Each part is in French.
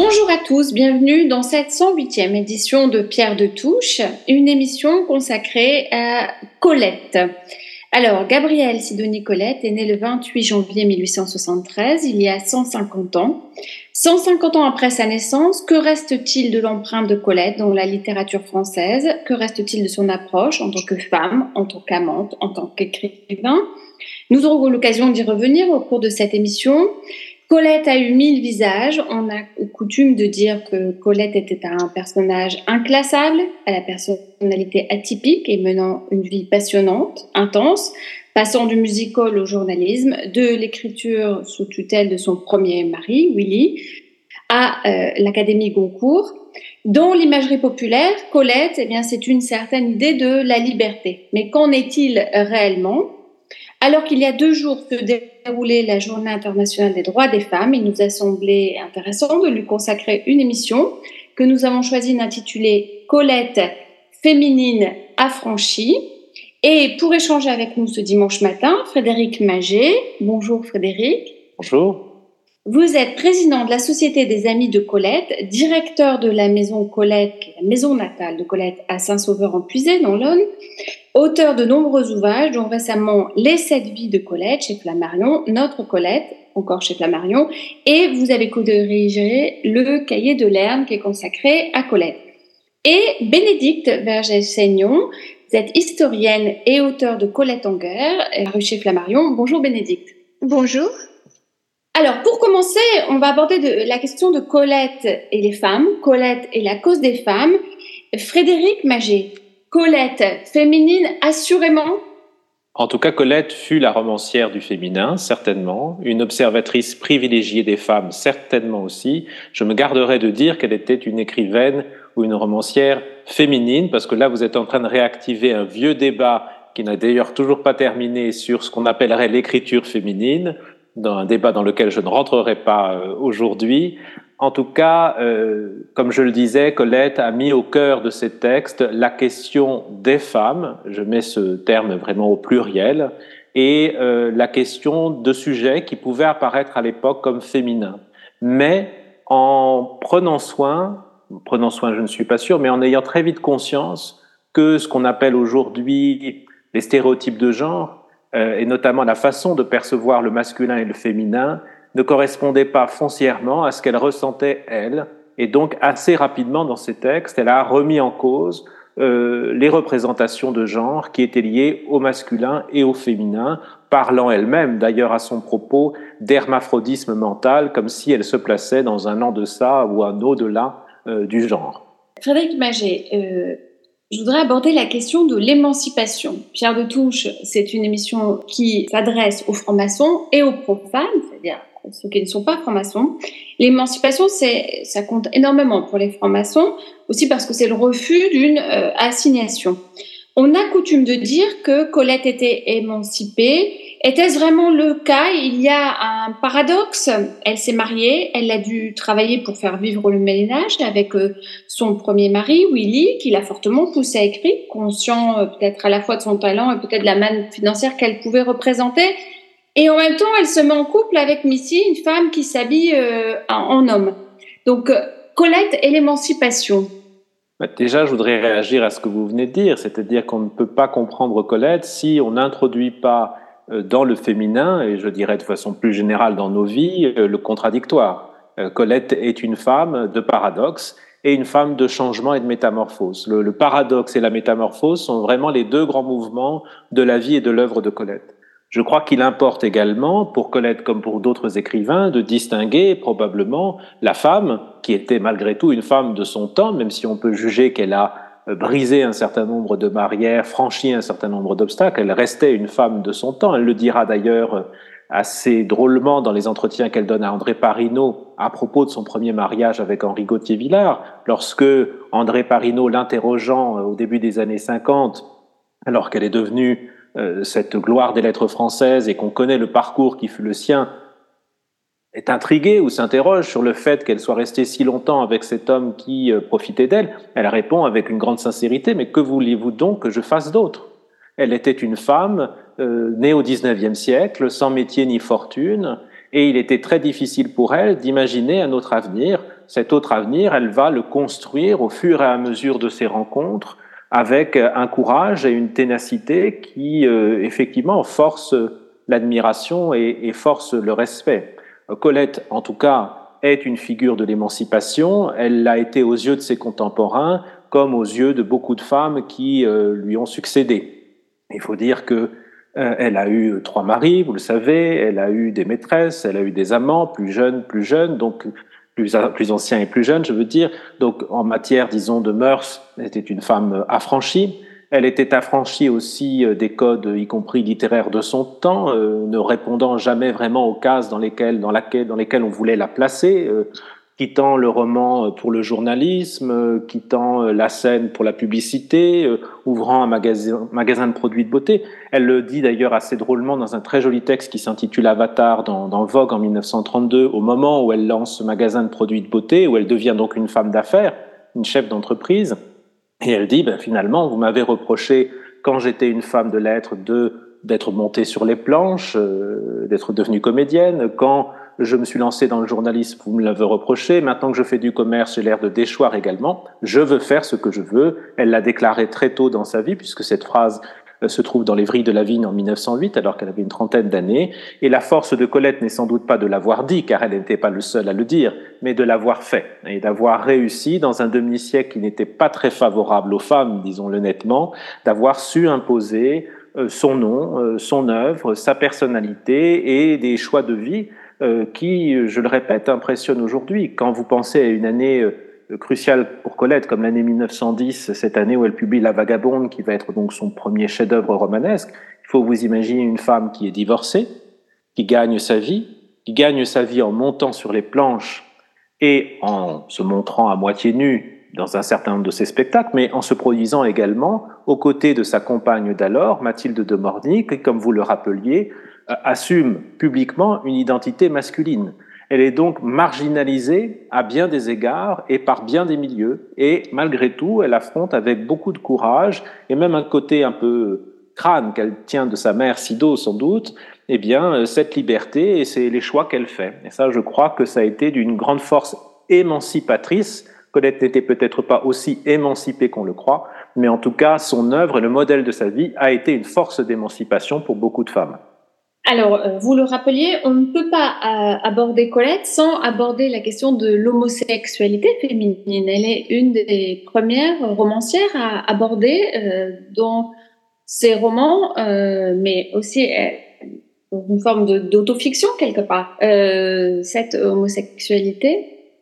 Bonjour à tous, bienvenue dans cette 108e édition de Pierre de Touche, une émission consacrée à Colette. Alors, Gabrielle Sidonie Colette est née le 28 janvier 1873, il y a 150 ans. 150 ans après sa naissance, que reste-t-il de l'empreinte de Colette dans la littérature française? Que reste-t-il de son approche en tant que femme, en tant qu'amante, en tant qu'écrivain? Nous aurons l'occasion d'y revenir au cours de cette émission. Colette a eu mille visages. On a coutume de dire que Colette était un personnage inclassable, à la personnalité atypique et menant une vie passionnante, intense, passant du musical au journalisme, de l'écriture sous tutelle de son premier mari, Willy, à euh, l'Académie Goncourt. Dans l'imagerie populaire, Colette, eh bien, c'est une certaine idée de la liberté. Mais qu'en est-il réellement? Alors qu'il y a deux jours se déroulait la Journée internationale des droits des femmes, il nous a semblé intéressant de lui consacrer une émission que nous avons choisi d'intituler Colette féminine affranchie. Et pour échanger avec nous ce dimanche matin, Frédéric Maget. Bonjour Frédéric. Bonjour. Vous êtes président de la Société des Amis de Colette, directeur de la maison Colette, la maison natale de Colette à Saint-Sauveur-en-Puisée, dans l'Aune, auteur de nombreux ouvrages, dont récemment Les sept vies de Colette chez Flammarion, Notre Colette, encore chez Flammarion, et vous avez co-dirigé le cahier de Lerne qui est consacré à Colette. Et Bénédicte Verger-Seignon, vous êtes historienne et auteur de Colette en guerre, rue chez Flammarion. Bonjour Bénédicte. Bonjour. Alors, pour commencer, on va aborder de, la question de Colette et les femmes, Colette et la cause des femmes. Frédéric Maget, Colette, féminine, assurément? En tout cas, Colette fut la romancière du féminin, certainement, une observatrice privilégiée des femmes, certainement aussi. Je me garderai de dire qu'elle était une écrivaine ou une romancière féminine, parce que là, vous êtes en train de réactiver un vieux débat qui n'a d'ailleurs toujours pas terminé sur ce qu'on appellerait l'écriture féminine, dans un débat dans lequel je ne rentrerai pas euh, aujourd'hui. En tout cas, euh, comme je le disais, Colette a mis au cœur de ses textes la question des femmes, je mets ce terme vraiment au pluriel, et euh, la question de sujets qui pouvaient apparaître à l'époque comme féminins. Mais en prenant soin, prenant soin je ne suis pas sûr, mais en ayant très vite conscience que ce qu'on appelle aujourd'hui les stéréotypes de genre, euh, et notamment la façon de percevoir le masculin et le féminin, ne correspondait pas foncièrement à ce qu'elle ressentait elle. Et donc, assez rapidement dans ses textes, elle a remis en cause euh, les représentations de genre qui étaient liées au masculin et au féminin, parlant elle-même d'ailleurs à son propos d'hermaphrodisme mental, comme si elle se plaçait dans un en deçà ou un au-delà euh, du genre. Frédéric Maget, euh, je voudrais aborder la question de l'émancipation. Pierre de Touche, c'est une émission qui s'adresse aux francs-maçons et aux profanes, c'est-à-dire ceux qui ne sont pas francs-maçons. L'émancipation, c'est, ça compte énormément pour les francs-maçons, aussi parce que c'est le refus d'une euh, assignation. On a coutume de dire que Colette était émancipée. Était-ce vraiment le cas? Il y a un paradoxe. Elle s'est mariée, elle a dû travailler pour faire vivre le ménage avec euh, son premier mari, Willy, qui l'a fortement poussée à écrire, conscient euh, peut-être à la fois de son talent et peut-être de la manne financière qu'elle pouvait représenter. Et en même temps, elle se met en couple avec Missy, une femme qui s'habille euh, en homme. Donc, euh, Colette et l'émancipation. Bah, déjà, je voudrais réagir à ce que vous venez de dire, c'est-à-dire qu'on ne peut pas comprendre Colette si on n'introduit pas euh, dans le féminin, et je dirais de façon plus générale dans nos vies, le contradictoire. Colette est une femme de paradoxe et une femme de changement et de métamorphose. Le, le paradoxe et la métamorphose sont vraiment les deux grands mouvements de la vie et de l'œuvre de Colette. Je crois qu'il importe également, pour Colette comme pour d'autres écrivains, de distinguer probablement la femme, qui était malgré tout une femme de son temps, même si on peut juger qu'elle a euh, brisé un certain nombre de barrières, franchi un certain nombre d'obstacles, elle restait une femme de son temps. Elle le dira d'ailleurs euh, assez drôlement dans les entretiens qu'elle donne à André Parino à propos de son premier mariage avec Henri Gauthier-Villard, lorsque André Parino l'interrogeant euh, au début des années 50, alors qu'elle est devenue cette gloire des lettres françaises et qu'on connaît le parcours qui fut le sien, est intriguée ou s'interroge sur le fait qu'elle soit restée si longtemps avec cet homme qui euh, profitait d'elle, elle répond avec une grande sincérité, mais que vouliez-vous donc que je fasse d'autre? Elle était une femme euh, née au XIXe siècle, sans métier ni fortune, et il était très difficile pour elle d'imaginer un autre avenir. Cet autre avenir, elle va le construire au fur et à mesure de ses rencontres, avec un courage et une ténacité qui, euh, effectivement, force l'admiration et, et force le respect. Colette, en tout cas, est une figure de l'émancipation. Elle l'a été aux yeux de ses contemporains, comme aux yeux de beaucoup de femmes qui euh, lui ont succédé. Il faut dire que euh, elle a eu trois maris, vous le savez, elle a eu des maîtresses, elle a eu des amants, plus jeunes, plus jeunes, donc plus, plus anciens et plus jeunes, je veux dire. Donc en matière, disons, de mœurs, était une femme affranchie. Elle était affranchie aussi euh, des codes, y compris littéraires de son temps, euh, ne répondant jamais vraiment aux cases dans lesquelles, dans, laquelle, dans lesquelles on voulait la placer, euh, quittant le roman pour le journalisme, quittant la scène pour la publicité, ouvrant un magasin, magasin de produits de beauté. Elle le dit d'ailleurs assez drôlement dans un très joli texte qui s'intitule Avatar dans, dans Vogue en 1932, au moment où elle lance ce magasin de produits de beauté, où elle devient donc une femme d'affaires, une chef d'entreprise. Et elle dit, ben, finalement, vous m'avez reproché, quand j'étais une femme de lettres, de d'être montée sur les planches, euh, d'être devenue comédienne. Quand je me suis lancée dans le journalisme, vous me l'avez reproché. Maintenant que je fais du commerce, j'ai l'air de déchoir également. Je veux faire ce que je veux. Elle l'a déclaré très tôt dans sa vie, puisque cette phrase euh, se trouve dans les Vrilles de la Vigne en 1908, alors qu'elle avait une trentaine d'années. Et la force de Colette n'est sans doute pas de l'avoir dit, car elle n'était pas le seul à le dire, mais de l'avoir fait et d'avoir réussi dans un demi-siècle qui n'était pas très favorable aux femmes, disons-le nettement, d'avoir su imposer euh, son nom, euh, son œuvre, sa personnalité et des choix de vie qui, je le répète, impressionnent aujourd'hui. Quand vous pensez à une année crucial pour Colette, comme l'année 1910, cette année où elle publie La Vagabonde, qui va être donc son premier chef-d'œuvre romanesque. Il faut vous imaginer une femme qui est divorcée, qui gagne sa vie, qui gagne sa vie en montant sur les planches et en se montrant à moitié nue dans un certain nombre de ses spectacles, mais en se produisant également aux côtés de sa compagne d'alors, Mathilde de Morny, qui, comme vous le rappeliez, euh, assume publiquement une identité masculine. Elle est donc marginalisée à bien des égards et par bien des milieux. Et malgré tout, elle affronte avec beaucoup de courage et même un côté un peu crâne qu'elle tient de sa mère Sido sans doute, eh bien, euh, cette liberté et c'est les choix qu'elle fait. Et ça, je crois que ça a été d'une grande force émancipatrice. Colette n'était peut-être pas aussi émancipée qu'on le croit, mais en tout cas, son œuvre et le modèle de sa vie a été une force d'émancipation pour beaucoup de femmes. Alors, euh, vous le rappeliez, on ne peut pas euh, aborder Colette sans aborder la question de l'homosexualité féminine. Elle est une des premières romancières à aborder euh, dans ses romans, mais aussi une forme d'autofiction quelque part, cette homosexualité.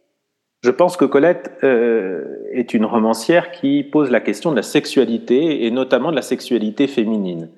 Je pense que Colette est une romancière qui pose la question de la sexualité et notamment de la sexualité féminine,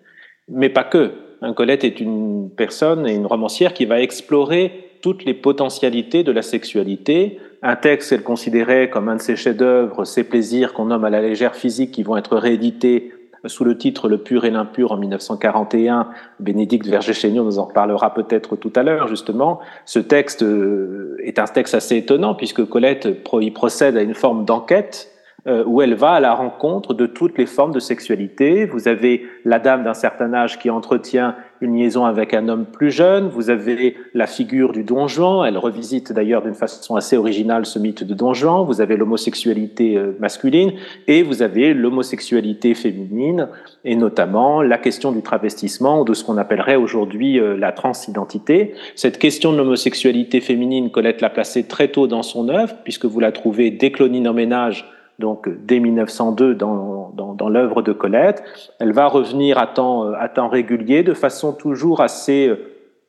mais pas que Colette est une personne et une romancière qui va explorer toutes les potentialités de la sexualité. Un texte qu'elle considérait comme un de ses chefs-d'œuvre, ses plaisirs qu'on nomme à la légère physique, qui vont être réédités sous le titre Le pur et l'impur en 1941. Bénédicte Vergé-Chénion nous en reparlera peut-être tout à l'heure, justement. Ce texte euh, est un texte assez étonnant puisque Colette y procède à une forme d'enquête euh, où elle va à la rencontre de toutes les formes de sexualité. Vous avez la dame d'un certain âge qui entretient une liaison avec un homme plus jeune. Vous avez la figure du Don Juan. Elle revisite d'ailleurs d'une façon assez originale ce mythe de Don Juan. Vous avez l'homosexualité euh, masculine et vous avez l'homosexualité féminine et notamment la question du travestissement ou de ce qu'on appellerait aujourd'hui euh, la transidentité. Cette question de l'homosexualité féminine, Colette l'a placée très tôt dans son œuvre puisque vous la trouvez dès Clonine en ménage donc dès 1902 dans, dans, dans l'œuvre de Colette. Elle va revenir à temps, euh, à temps régulier, de façon toujours assez, euh,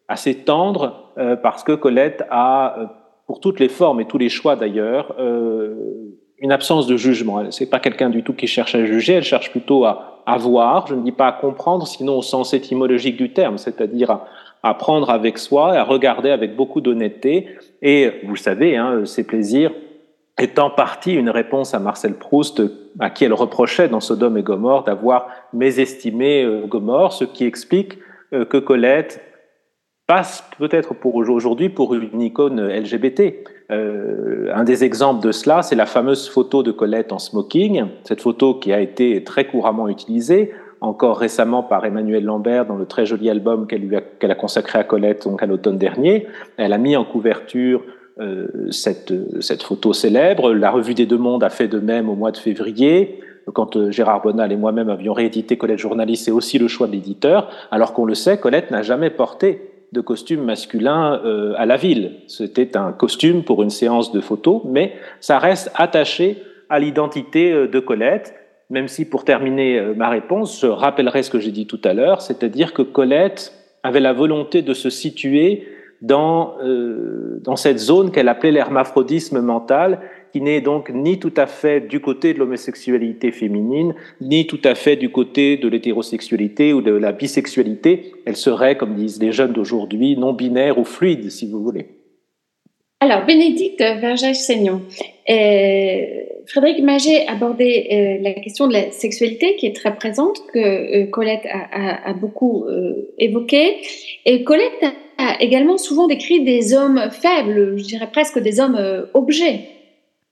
assez tendre, euh, parce que Colette a, pour toutes les formes et tous les choix d'ailleurs, une absence de jugement. C'est pas quelqu'un du tout qui cherche à juger, elle cherche plutôt à, à voir, je ne dis pas à comprendre, sinon au sens étymologique du terme, c'est-à-dire à, à prendre avec soi, à regarder avec beaucoup d'honnêteté. Et vous savez, hein, ses plaisirs est en partie une réponse à Marcel Proust, à qui elle reprochait dans Sodome et Gomorre d'avoir mésestimé euh, Gomorre, ce qui explique euh, que Colette passe peut-être pour aujourd'hui pour une icône LGBT. Euh, un des exemples de cela, c'est la fameuse photo de Colette en smoking, cette photo qui a été très couramment utilisée, encore récemment par Emmanuel Lambert dans le très joli album qu'elle a, consacré à Colette donc à l'automne dernier. Elle a mis en couverture cette, cette photo célèbre. La revue des Deux Mondes a fait de même au mois de février quand euh, Gérard Bonal et moi-même avions réédité Colette Journaliste, c'est aussi le choix de l'éditeur, alors qu'on le sait, Colette n'a jamais porté de costume masculin euh, à la ville. C'était un costume pour une séance de photos, mais ça reste attaché à l'identité euh, de Colette, même si pour terminer euh, ma réponse, je rappellerai ce que j'ai dit tout à l'heure, c'est-à-dire que Colette avait la volonté de se situer dans, dans cette zone qu'elle appelait l'hermaphrodisme mental qui n'est donc ni tout à fait du côté de l'homosexualité féminine, ni tout à fait du côté de l'hétérosexualité ou de la bisexualité. Elle serait, comme disent les jeunes d'aujourd'hui, non binaire ou fluide, si vous voulez. Alors, Bénédicte Vergès-Seignon, euh, Frédéric Maget abordait euh, la question de la sexualité qui est très présente, que euh, Colette a, beaucoup évoquée. Et Colette a également souvent décrit des hommes faibles, je dirais presque des hommes objets.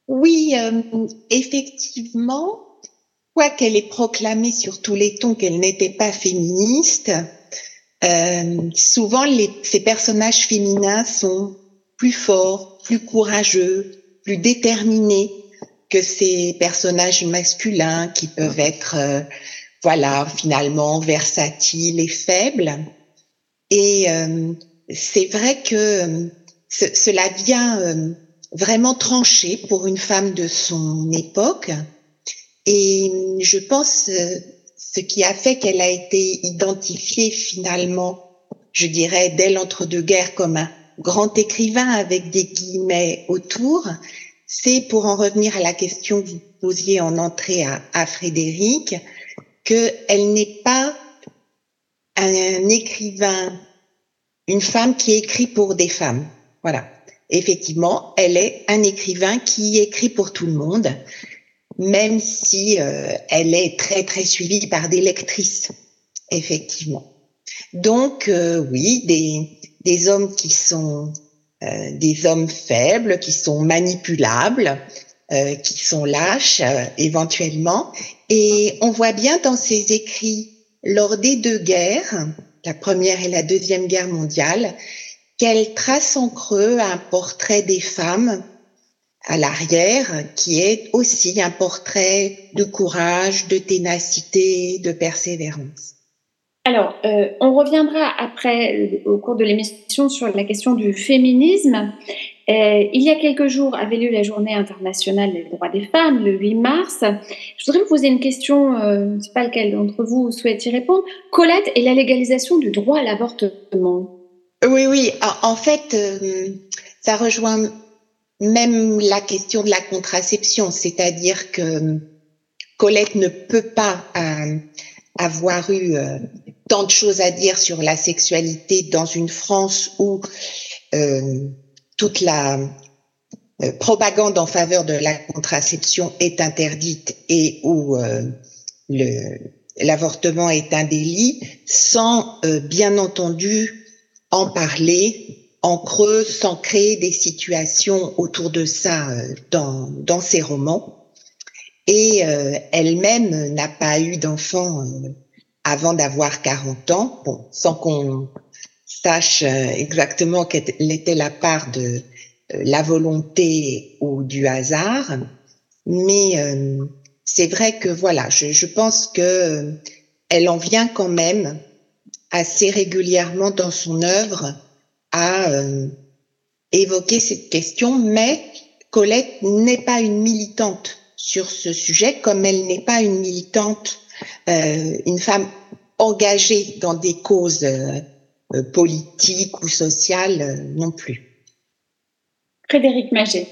Oui, euh, effectivement, quoiqu'elle ait proclamé sur tous les tons qu'elle n'était pas féministe, euh, souvent ces personnages féminins sont plus forts, plus courageux, plus déterminés que ces personnages masculins qui peuvent être, euh, voilà, finalement versatiles et faibles. Et c'est vrai que cela vient vraiment tranchée pour une femme de son époque. Et je pense euh, ce qui a fait qu'elle a été identifiée finalement, je dirais, dès l'entre-deux-guerres comme un grand écrivain avec des guillemets autour, c'est pour en revenir à la question que vous posiez en entrée à, à Frédéric, qu'elle n'est pas un écrivain, une femme qui écrit pour des femmes. Voilà effectivement, elle est un écrivain qui écrit pour tout le monde, même si euh, elle est très très suivie par des lectrices, effectivement. Donc euh, oui, des, des hommes qui sont des hommes faibles, qui sont manipulables, qui sont lâches éventuellement, et on voit bien dans ses écrits lors des deux guerres, la première et la deuxième guerre mondiale, qu'elle trace en creux un portrait des femmes à l'arrière, qui est aussi un portrait de courage, de ténacité, de persévérance. Alors, euh, on reviendra après, euh, au cours de l'émission, sur la question du féminisme. Euh, il y a quelques jours avait lieu la journée internationale des droits des femmes, le 8 mars. Je voudrais vous poser une question, je ne sais pas lequel d'entre vous souhaite y répondre. Colette et la légalisation du droit à l'avortement. Oui, oui. En fait, ça rejoint même la question de la contraception, c'est-à-dire que Colette ne peut pas avoir eu euh, tant de choses à dire sur la sexualité dans une France où toute la propagande en faveur de la contraception est interdite et où l'avortement est un délit, sans bien entendu en parler en creux sans créer des situations autour de ça euh, dans, dans ses romans. Et euh, elle-même n'a pas eu d'enfant euh, avant d'avoir 40 ans, bon, sans qu'on sache exactement quelle était la part de la volonté ou du hasard. Mais c'est vrai que voilà, je, je pense que elle en vient quand même assez régulièrement dans son œuvre à euh, évoquer cette question, mais Colette n'est pas une militante sur ce sujet, comme elle n'est pas une militante, euh, une femme engagée dans des causes euh, politiques ou sociales non plus. Frédéric Maget.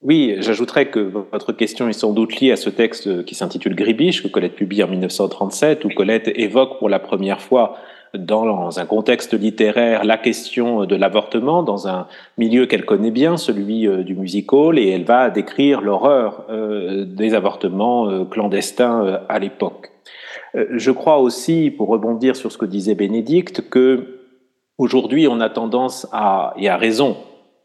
Oui, j'ajouterais que votre question est sans doute liée à ce texte qui s'intitule Gribiche, que Colette publie en 1937, où Colette évoque pour la première fois dans un contexte littéraire la question de l'avortement dans un milieu qu'elle connaît bien, celui euh, du musical, et elle va décrire l'horreur euh, des avortements euh, clandestins à l'époque. Je crois aussi, pour rebondir sur ce que disait Bénédicte, que aujourd'hui on a tendance à, et à raison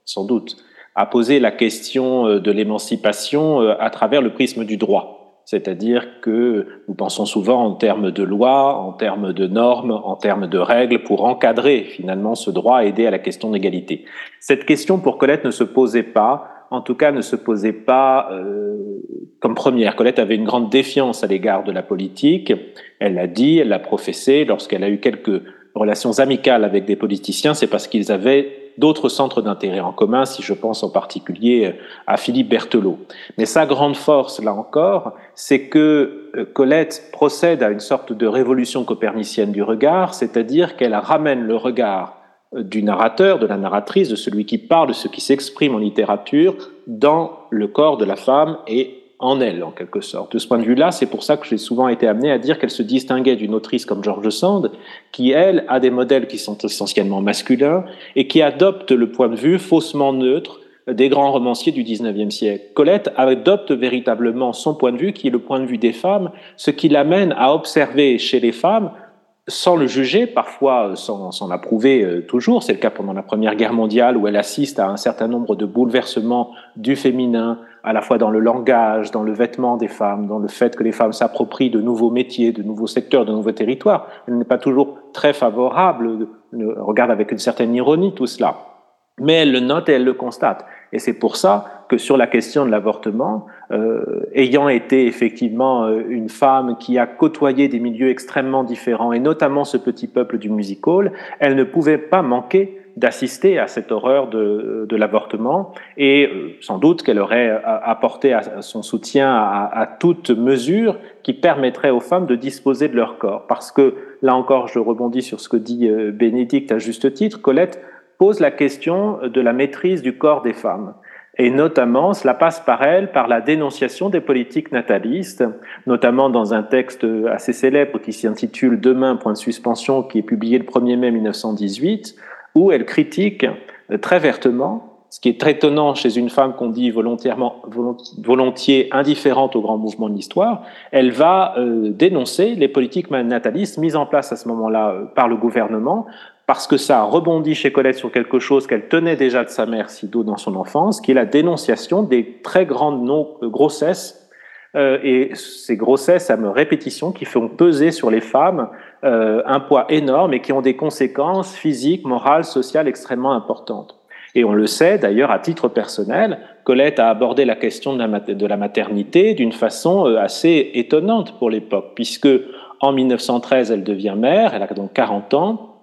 sans doute, à poser la question de l'émancipation à travers le prisme du droit. C'est-à-dire que nous pensons souvent en termes de loi, en termes de normes, en termes de règles pour encadrer finalement ce droit et aider à la question d'égalité. Cette question pour Colette ne se posait pas, en tout cas ne se posait pas euh, comme première. Colette avait une grande défiance à l'égard de la politique. Elle l'a dit, elle l'a professé lorsqu'elle a eu quelques relations amicales avec des politiciens, c'est parce qu'ils avaient d'autres centres d'intérêt en commun, si je pense en particulier euh, à Philippe Berthelot. Mais sa grande force, là encore, c'est que euh, Colette procède à une sorte de révolution copernicienne du regard, c'est-à-dire qu'elle ramène le regard euh, du narrateur, de la narratrice, de celui qui parle, de ce qui s'exprime en littérature, dans le corps de la femme et en elle, en quelque sorte. De ce point de vue-là, c'est pour ça que j'ai souvent été amené à dire qu'elle se distinguait d'une autrice comme George Sand, qui, elle, a des modèles qui sont essentiellement masculins et qui adopte le point de vue faussement neutre des grands romanciers du XIXe siècle. Colette adopte véritablement son point de vue, qui est le point de vue des femmes, ce qui l'amène à observer chez les femmes sans le juger, parfois sans, sans l'approuver euh, toujours. C'est le cas pendant la Première Guerre mondiale où elle assiste à un certain nombre de bouleversements du féminin, à la fois dans le langage, dans le vêtement des femmes, dans le fait que les femmes s'approprient de nouveaux métiers, de nouveaux secteurs, de nouveaux territoires. Elle n'est pas toujours très favorable, elle regarde avec une certaine ironie tout cela. Mais elle le note et elle le constate. Et c'est pour ça que sur la question de l'avortement, euh, ayant été effectivement euh, une femme qui a côtoyé des milieux extrêmement différents, et notamment ce petit peuple du musical, elle ne pouvait pas manquer d'assister à cette horreur de, de l'avortement et euh, sans doute qu'elle aurait euh, apporté son soutien à, à, toute mesure qui permettrait aux femmes de disposer de leur corps. Parce que là encore, je rebondis sur ce que dit euh, Bénédicte à juste titre, Colette pose la question de la maîtrise du corps des femmes. Et notamment, cela passe par elle, par la dénonciation des politiques natalistes, notamment dans un texte assez célèbre qui s'intitule Demain, point de suspension, qui est publié le 1er mai 1918, où elle critique très vertement, ce qui est très étonnant chez une femme qu'on dit volontairement, volontiers indifférente au grand mouvement de l'histoire, elle va euh, dénoncer les politiques natalistes mises en place à ce moment-là euh, par le gouvernement, parce que ça rebondit chez Colette sur quelque chose qu'elle tenait déjà de sa mère Sido dans son enfance, qui est la dénonciation des très grandes grossesses euh, et ces grossesses à répétition qui font peser sur les femmes euh, un poids énorme et qui ont des conséquences physiques, morales, sociales extrêmement importantes. Et on le sait d'ailleurs à titre personnel, Colette a abordé la question de la, maternité d'une façon euh, assez étonnante pour l'époque, puisque en 1913 elle devient mère, elle a donc 40 ans,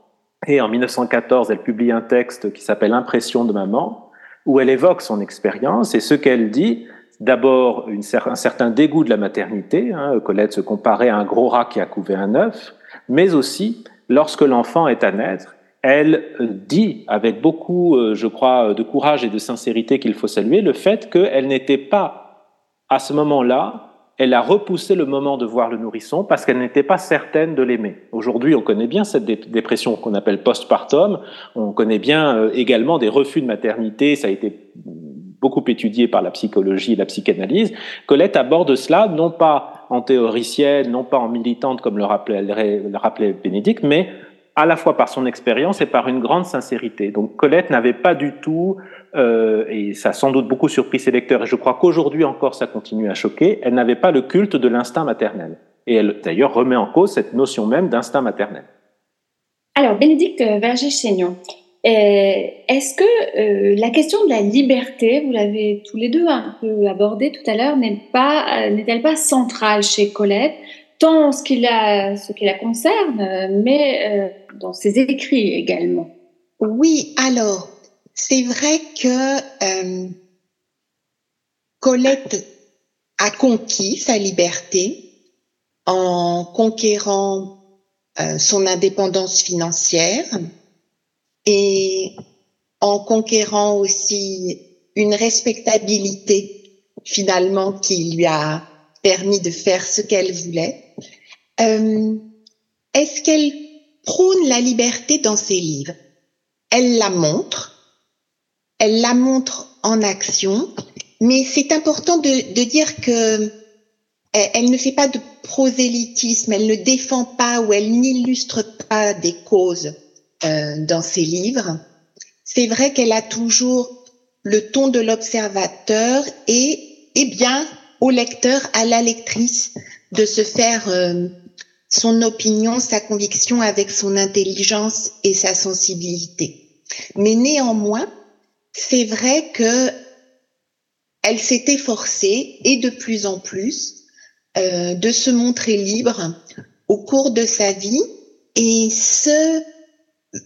et en 1914 elle publie un texte qui s'appelle Impression de maman, où elle évoque son expérience et ce qu'elle dit, d'abord un certain dégoût de la maternité. Hein, Colette se comparait à un gros rat qui a couvé un œuf, mais aussi lorsque l'enfant est à naître, elle dit avec beaucoup, euh, je crois, de courage et de sincérité qu'il faut saluer le fait qu'elle n'était pas à ce moment-là elle a repoussé le moment de voir le nourrisson parce qu'elle n'était pas certaine de l'aimer. Aujourd'hui, on connaît bien cette dépression qu'on appelle postpartum. On connaît bien euh, également des refus de maternité. Ça a été beaucoup étudié par la psychologie et la psychanalyse, Colette aborde cela non pas en théoricienne, non pas en militante comme le rappelait, le rappelait Bénédicte, mais à la fois par son expérience et par une grande sincérité. Donc Colette n'avait pas du tout, euh, et ça a sans doute beaucoup surpris ses lecteurs, et je crois qu'aujourd'hui encore ça continue à choquer, elle n'avait pas le culte de l'instinct maternel. Et elle d'ailleurs remet en cause cette notion même d'instinct maternel. Alors, Bénédicte Verger-Chaignon, est-ce que euh, la question de la liberté, vous l'avez tous les deux un peu abordé tout à l'heure, euh, n'est-elle pas centrale chez Colette, tant en ce qui la ce qui la concerne, mais dans ses écrits également? Oui, alors c'est vrai que Colette a conquis sa liberté en conquérant son indépendance financière et en conquérant aussi une respectabilité finalement qui lui a permis de faire ce qu'elle voulait. Euh, Est-ce qu'elle prône la liberté dans ses livres? Elle la montre, elle la montre en action, mais c'est important de, de, dire que elle ne fait pas de prosélytisme, elle ne défend pas ou elle n'illustre pas des causes dans ses livres. C'est vrai qu'elle a toujours le ton de l'observateur et, eh bien, au lecteur, à la lectrice, de se faire euh, son opinion, sa conviction avec son intelligence et sa sensibilité. Mais néanmoins, c'est vrai que elle s'est efforcée et de plus en plus euh, de se montrer libre au cours de sa vie et ce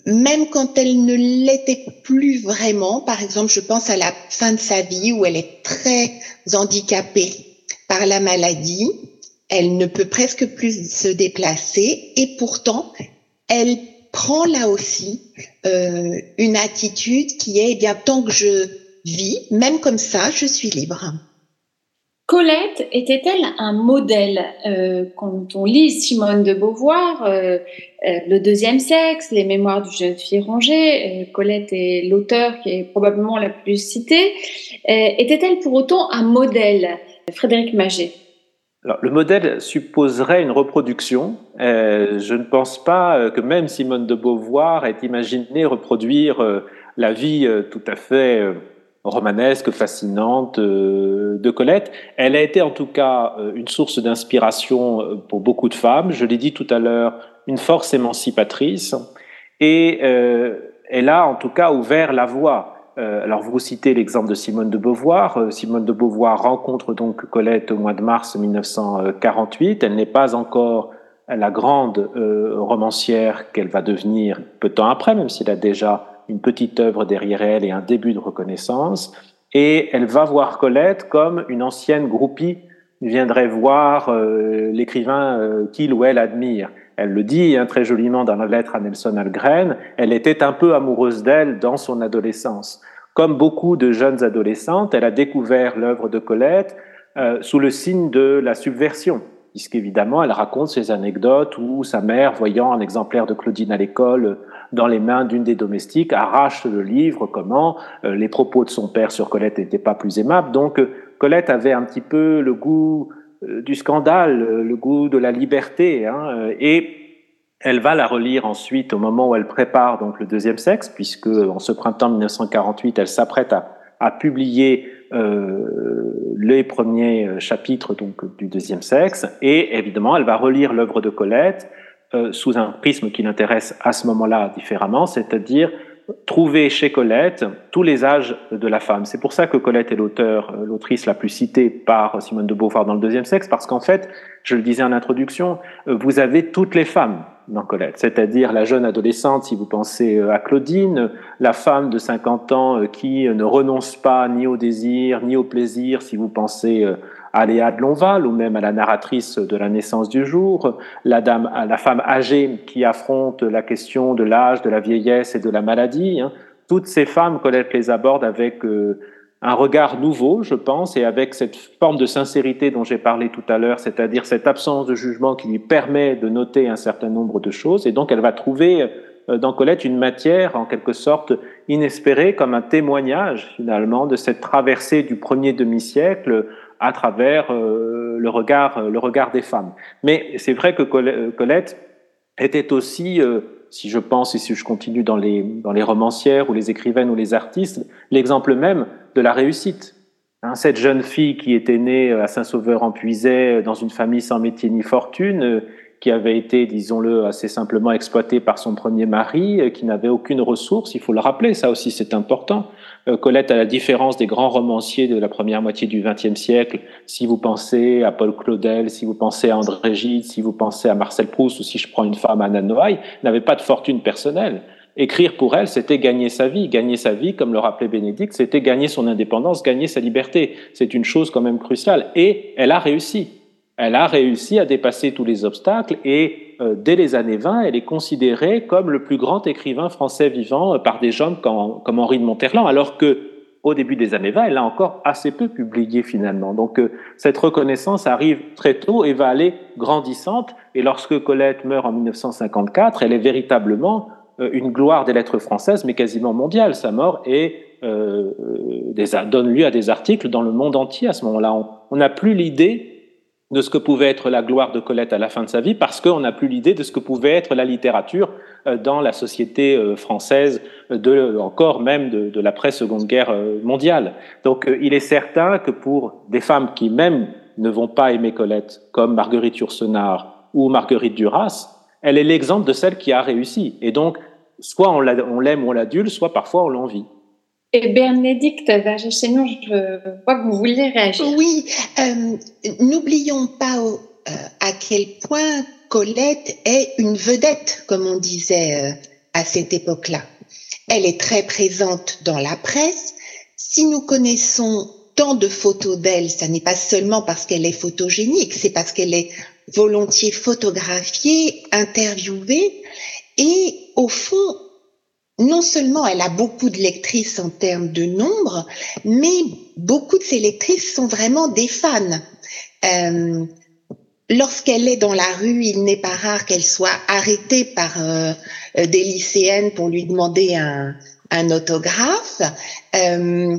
même quand elle ne l'était plus vraiment. Par exemple, je pense à la fin de sa vie où elle est très handicapée par la maladie. Elle ne peut presque plus se déplacer et pourtant, elle prend là aussi euh, une attitude qui est, eh bien, tant que je vis, même comme ça, je suis libre. Colette était-elle un modèle euh, Quand on lit Simone de Beauvoir, euh, euh, Le deuxième sexe, Les mémoires du jeune fille rangée, Colette est l'auteur qui est probablement la plus citée. était-elle pour autant un modèle Frédéric Maget? Alors, le modèle supposerait une reproduction. je ne pense pas que même Simone de Beauvoir ait imaginé reproduire la vie tout à fait romanesque, fascinante euh, de Colette. Elle a été en tout cas euh, une source d'inspiration euh, pour beaucoup de femmes. Je l'ai dit tout à l'heure, une force émancipatrice. Et elle a en tout cas ouvert la voie. alors vous citez l'exemple de Simone de Beauvoir. Simone de Beauvoir rencontre donc Colette au mois de mars 1948. Elle n'est pas encore la grande romancière qu'elle va devenir peu de temps après, même s'il a déjà une petite œuvre derrière elle et un début de reconnaissance. Et elle va voir Colette comme une ancienne groupie viendrait voir euh, l'écrivain euh, qu'il ou elle admire. Elle le dit hein, très joliment dans la lettre à Nelson Algren, elle était un peu amoureuse d'elle dans son adolescence. Comme beaucoup de jeunes adolescentes, elle a découvert l'œuvre de Colette euh, sous le signe de la subversion, puisqu'évidemment, elle raconte ces anecdotes où sa mère, voyant un exemplaire de Claudine à l'école, dans les mains d'une des domestiques, arrache le livre, comment euh, les propos de son père sur Colette n'étaient pas plus aimables. Donc euh, Colette avait un petit peu le goût euh, du scandale, le goût de la liberté, hein, et elle va la relire ensuite au moment où elle prépare donc le deuxième sexe, puisque en ce printemps 1948, elle s'apprête à, à, publier euh, les premiers chapitres donc du deuxième sexe, et évidemment, elle va relire l'œuvre de Colette euh, sous un prisme qui l'intéresse à ce moment-là différemment, c'est-à-dire trouver chez Colette tous les âges de la femme. C'est pour ça que Colette est l'auteur, euh, l'autrice la plus citée par Simone de Beauvoir dans le deuxième sexe, parce qu'en fait, je le disais en introduction, euh, vous avez toutes les femmes dans Colette, c'est-à-dire la jeune adolescente, si vous pensez à Claudine, la femme de 50 ans qui ne renonce pas ni au désir, ni au plaisir, si vous pensez à Léa de Lonval ou même à la narratrice de la naissance du jour, la, dame, la femme âgée qui affronte la question de l'âge, de la vieillesse et de la maladie. Hein. Toutes ces femmes, Colette les aborde avec euh, un regard nouveau, je pense, et avec cette forme de sincérité dont j'ai parlé tout à l'heure, c'est-à-dire cette absence de jugement qui lui permet de noter un certain nombre de choses. Et donc, elle va trouver euh, dans Colette une matière en quelque sorte inespérée comme un témoignage finalement de cette traversée du premier demi-siècle à travers euh, le, regard, le regard des femmes. Mais c'est vrai que euh, Colette était aussi, euh, si je pense et si je continue dans les, dans les romancières ou les écrivaines ou les artistes, l'exemple même de la réussite. Hein, cette jeune fille qui était née à Saint-Sauveur-en-Puisay dans une famille sans métier ni fortune, qui avait été, disons-le, assez simplement exploitée par son premier mari, qui n'avait aucune ressource, il faut le rappeler, ça aussi c'est important. Euh, Colette, à la différence des grands romanciers de la première moitié du XXe siècle, si vous pensez à Paul Claudel, si vous pensez à André Gide, si vous pensez à Marcel Proust, ou si je prends une femme, Anna Noailles, n'avait pas de fortune personnelle. Écrire pour elle, c'était gagner sa vie. Gagner sa vie, comme le rappelait Bénédicte, c'était gagner son indépendance, gagner sa liberté. C'est une chose quand même cruciale. Et elle a réussi. Elle a réussi à dépasser tous les obstacles et euh, dès les années 20, elle est considérée comme le plus grand écrivain français vivant euh, par des gens comme, Henri de Monterland, alors que au début des années 20, elle a encore assez peu publié finalement. Donc euh, cette reconnaissance arrive très tôt et va aller grandissante. Et lorsque Colette meurt en 1954, elle est véritablement euh, une gloire des lettres françaises, mais quasiment mondiale. Sa mort et euh, des, donne lieu à des articles dans le monde entier à ce moment-là. On n'a plus l'idée de ce que pouvait être la gloire de Colette à la fin de sa vie, parce qu'on n'a plus l'idée de ce que pouvait être la littérature euh, dans la société euh, française, de, encore même de, de l'après-seconde guerre euh, mondiale. Donc il est certain que pour des femmes qui même ne vont pas aimer Colette, comme Marguerite Yourcenar ou Marguerite Duras, elle est l'exemple de celle qui a réussi. Et donc, soit on l'aime ou on l'adule, soit parfois on l'envie. Et Bénédicte Vergé-Chaignon, je vois que vous voulez réagir. Oui, euh, n'oublions pas euh, à quel point Colette est une vedette, comme on disait euh, à cette époque-là. Elle est très présente dans la presse. Si nous connaissons tant de photos d'elle, ça n'est pas seulement parce qu'elle est photogénique, c'est parce qu'elle est volontiers photographiée, interviewée. Et au fond, non seulement elle a beaucoup de lectrices en termes de nombre, mais beaucoup de ces lectrices sont vraiment des fans. Euh, Lorsqu'elle est dans la rue, il n'est pas rare qu'elle soit arrêtée par euh, des lycéennes pour lui demander un, autographe. Euh,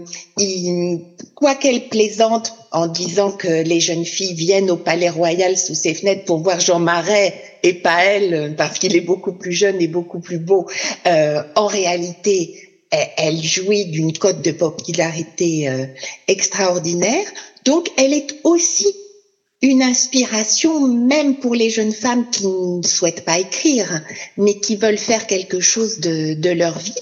quoi qu'elle plaisante en disant que les jeunes filles viennent au Palais Royal sous ses fenêtres pour voir Jean Marais et pas elle, parce qu'il est beaucoup plus jeune et beaucoup plus beau. Euh, en réalité, elle, jouit d'une cote de popularité euh, extraordinaire. Donc, elle est aussi une inspiration même pour les jeunes femmes qui ne souhaitent pas écrire, mais qui veulent faire quelque chose de, de leur vie.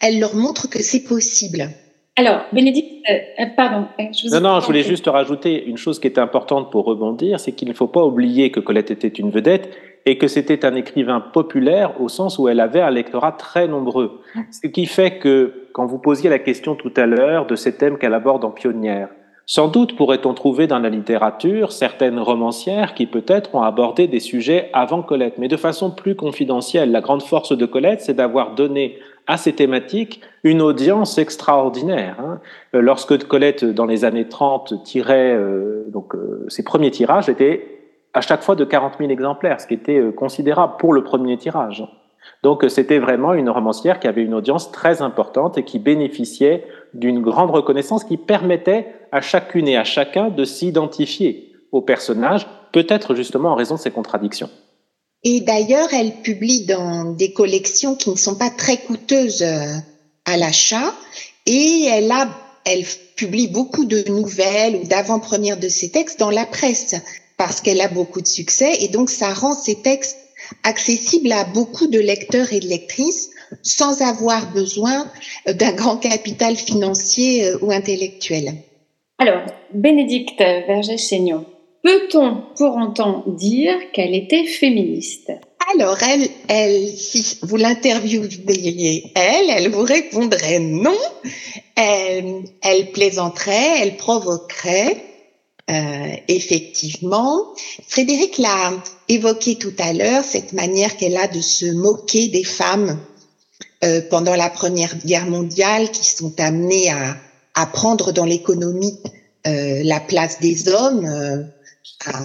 Elle leur montre que c'est possible. Alors, Bénédicte, euh, pardon. Je vous non, non, je voulais juste rajouter une chose qui est importante pour rebondir, c'est qu'il ne faut pas oublier que Colette était une vedette et que c'était un écrivain populaire au sens où elle avait un lectorat très nombreux. Ce qui fait que, quand vous posiez la question tout à l'heure de ces thèmes qu'elle aborde en Pionnière, sans doute pourrait-on trouver dans la littérature certaines romancières qui peut-être ont abordé des sujets avant Colette, mais de façon plus confidentielle. La grande force de Colette, c'est d'avoir donné à ces thématiques une audience extraordinaire. Hein. Lorsque Colette, dans les années 30, tirait euh, donc euh, ses premiers tirages, étaient à chaque fois de 40 000 exemplaires, ce qui était euh, considérable pour le premier tirage. Donc c'était vraiment une romancière qui avait une audience très importante et qui bénéficiait d'une grande reconnaissance qui permettait à chacune et à chacun de s'identifier au personnage, peut-être justement en raison de ses contradictions. Et d'ailleurs, elle publie dans des collections qui ne sont pas très coûteuses euh, à l'achat et elle elle publie beaucoup de nouvelles ou d'avant-premières de ses textes dans la presse parce qu'elle a beaucoup de succès et donc ça rend ses textes accessibles à beaucoup de lecteurs et de lectrices sans avoir besoin d'un grand capital financier euh, ou intellectuel. Alors, Bénédicte Vergès-Chaignon, peut-on pour autant dire qu'elle était féministe? Alors, elle, elle, si vous l'intervieweriez, elle, elle vous répondrait non. Elle, elle plaisanterait, elle provoquerait, euh, effectivement, Frédéric l'a évoqué tout à l'heure, cette manière qu'elle a de se moquer des femmes euh, pendant la Première Guerre mondiale qui sont amenées à, prendre dans l'économie euh, la place des hommes, à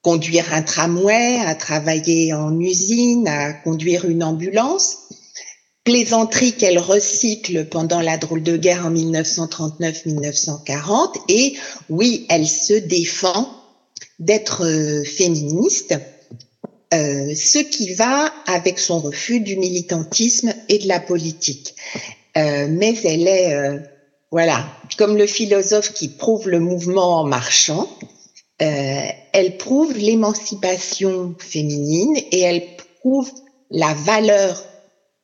conduire un tramway, à travailler en usine, à conduire une ambulance plaisanterie qu'elle recycle pendant la drôle de guerre en 1939-1940 et oui, elle se défend d'être euh, féministe, euh, ce qui va avec son refus du militantisme et de la politique. Euh, mais elle est, voilà, comme le philosophe qui prouve le mouvement en marchant, elle prouve l'émancipation féminine et elle prouve la valeur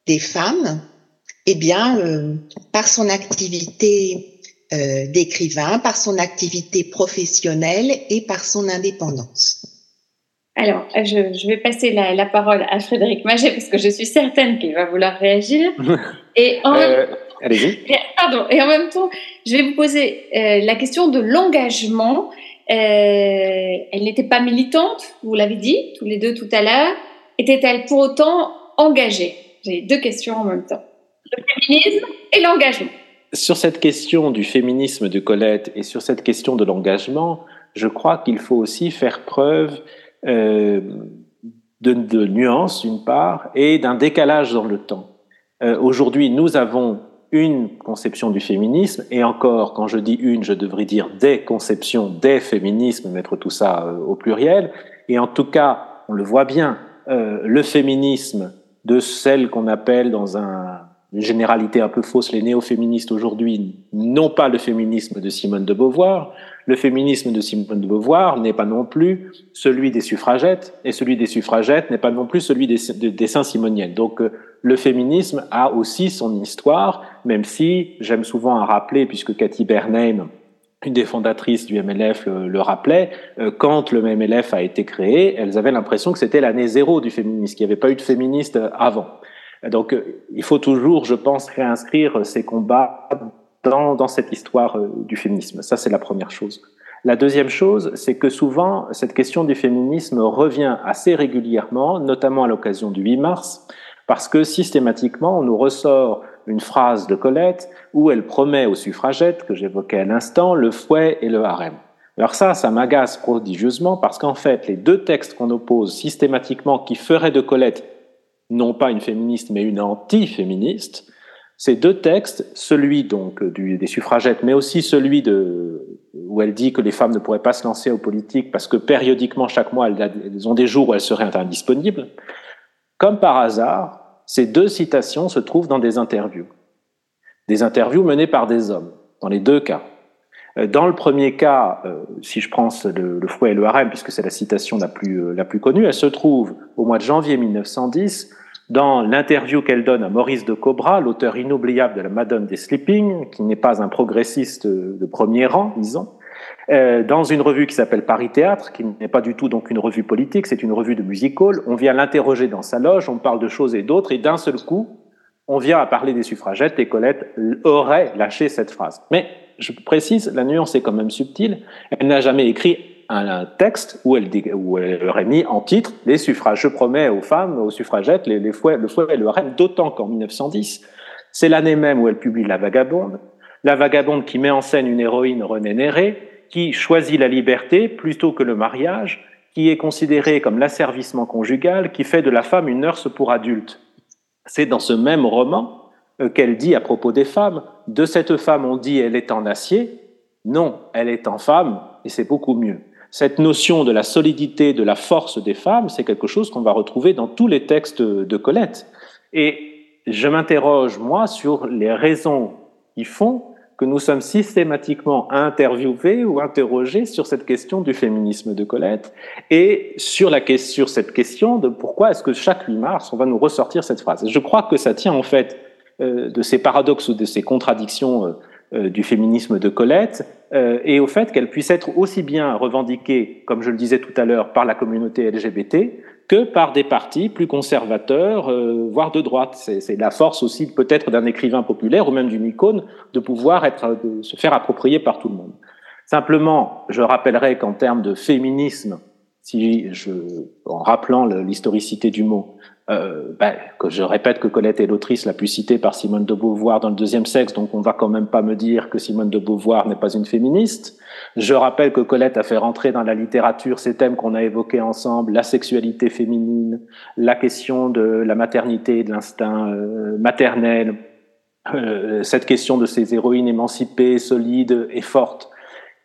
des femmes, eh bien, euh, par son activité euh, d'écrivain, par son activité professionnelle et par son indépendance. Alors, je, je vais passer la, la, parole à Frédéric Maget parce que je suis certaine qu'il va vouloir réagir. Et en, euh, allez-y. Pardon. Et en même temps, je vais vous poser euh, la question de l'engagement. Euh, elle n'était pas militante, vous l'avez dit tous les deux tout à l'heure. Était-elle pour autant engagée? J'ai deux questions en même temps. Le féminisme et l'engagement. sur cette question du féminisme de Colette et sur cette question de l'engagement, je crois qu'il faut aussi faire preuve euh, de, de nuance, d'une part, et d'un décalage dans le temps. Euh, Aujourd'hui, nous avons une conception du féminisme, et encore, quand je dis une, je devrais dire des conceptions, des féminismes, mettre tout ça euh, au pluriel, et en tout cas, on le voit bien, le féminisme de celle qu'on appelle dans un, une généralité un peu fausse les néo-féministes aujourd'hui, non pas le féminisme de Simone de Beauvoir, le féminisme de Simone de Beauvoir n'est pas non plus celui des suffragettes, et celui des suffragettes n'est pas non plus celui des, des, Saint-Simoniennes. Donc euh, le féminisme a aussi son histoire, même si j'aime souvent à rappeler, puisque Cathy Bernheim, une des fondatrices du MLF le, rappelait, euh, quand le MLF a été créé, elles avaient l'impression que c'était l'année zéro du féminisme, qu'il n'y avait pas eu de féministe avant. Donc euh, il faut toujours, je pense, réinscrire ces combats dans, dans cette histoire euh, du féminisme. Ça, c'est la première chose. La deuxième chose, c'est que souvent, cette question du féminisme revient assez régulièrement, notamment à l'occasion du 8 mars, parce que systématiquement, on nous ressort une phrase de Colette où elle promet aux suffragettes, que j'évoquais à l'instant, le fouet et le harem. Alors ça, ça m'agace prodigieusement parce qu'en fait, les deux textes qu'on oppose systématiquement qui feraient de Colette non pas une féministe mais une anti-féministe, ces deux textes, celui donc des suffragettes, mais aussi celui de, où elle dit que les femmes ne pourraient pas se lancer aux politiques parce que périodiquement, chaque mois, elles ont des jours où elles seraient indisponibles. Comme par hasard, ces deux citations se trouvent dans des interviews. Des interviews menées par des hommes, dans les deux cas. Dans le premier cas, euh, si je prends le, le, fouet et le harem, puisque c'est la citation la plus, euh, la plus connue, elle se trouve au mois de janvier 1910 dans l'interview qu'elle donne à Maurice de Cobra, l'auteur inoubliable de la Madone des Sleeping, qui n'est pas un progressiste de premier rang, disons, euh, dans une revue qui s'appelle Paris Théâtre, qui n'est pas du tout donc une revue politique, c'est une revue de music hall. On vient l'interroger dans sa loge, on parle de choses et d'autres, et d'un seul coup, on vient à parler des suffragettes et Colette aurait lâché cette phrase. Mais je précise, la nuance est quand même subtile. Elle n'a jamais écrit un, texte où elle, aurait mis en titre les suffrages. Je promets aux femmes, aux suffragettes, les fouets, le fouet et le harem, d'autant qu'en 1910, c'est l'année même où elle publie La Vagabonde. La Vagabonde qui met en scène une héroïne Renée Néré, qui choisit la liberté plutôt que le mariage, qui est considérée comme l'asservissement conjugal, qui fait de la femme une nurse pour adulte. C'est dans ce même roman euh, qu'elle dit à propos des femmes, de cette femme on dit elle est en acier, non, elle est en femme, et c'est beaucoup mieux. Cette notion de la solidité, de la force des femmes, c'est quelque chose qu'on va retrouver dans tous les textes de Colette. Et je m'interroge, moi, sur les raisons qui font que nous sommes systématiquement interviewés ou interrogés sur cette question du féminisme de Colette et sur, la, sur cette question de pourquoi est-ce que chaque 8 mars, on va nous ressortir cette phrase. Je crois que ça tient en fait euh, de ces paradoxes ou de ces contradictions euh, euh, du féminisme de Colette et au fait qu'elle puisse être aussi bien revendiquée, comme je le disais tout à l'heure, par la communauté LGBT que par des partis plus conservateurs, voire de droite. C'est la force aussi peut-être d'un écrivain populaire ou même d'une icône de pouvoir être, de se faire approprier par tout le monde. Simplement, je rappellerai qu'en termes de féminisme, si je, en rappelant l'historicité du mot, euh, ben, que je répète que Colette est l'autrice la plus citée par Simone de Beauvoir dans le deuxième sexe, donc on va quand même pas me dire que Simone de Beauvoir n'est pas une féministe. Je rappelle que Colette a fait rentrer dans la littérature ces thèmes qu'on a évoqués ensemble, la sexualité féminine, la question de la maternité, de l'instinct euh, maternel, euh, cette question de ces héroïnes émancipées, solides et fortes.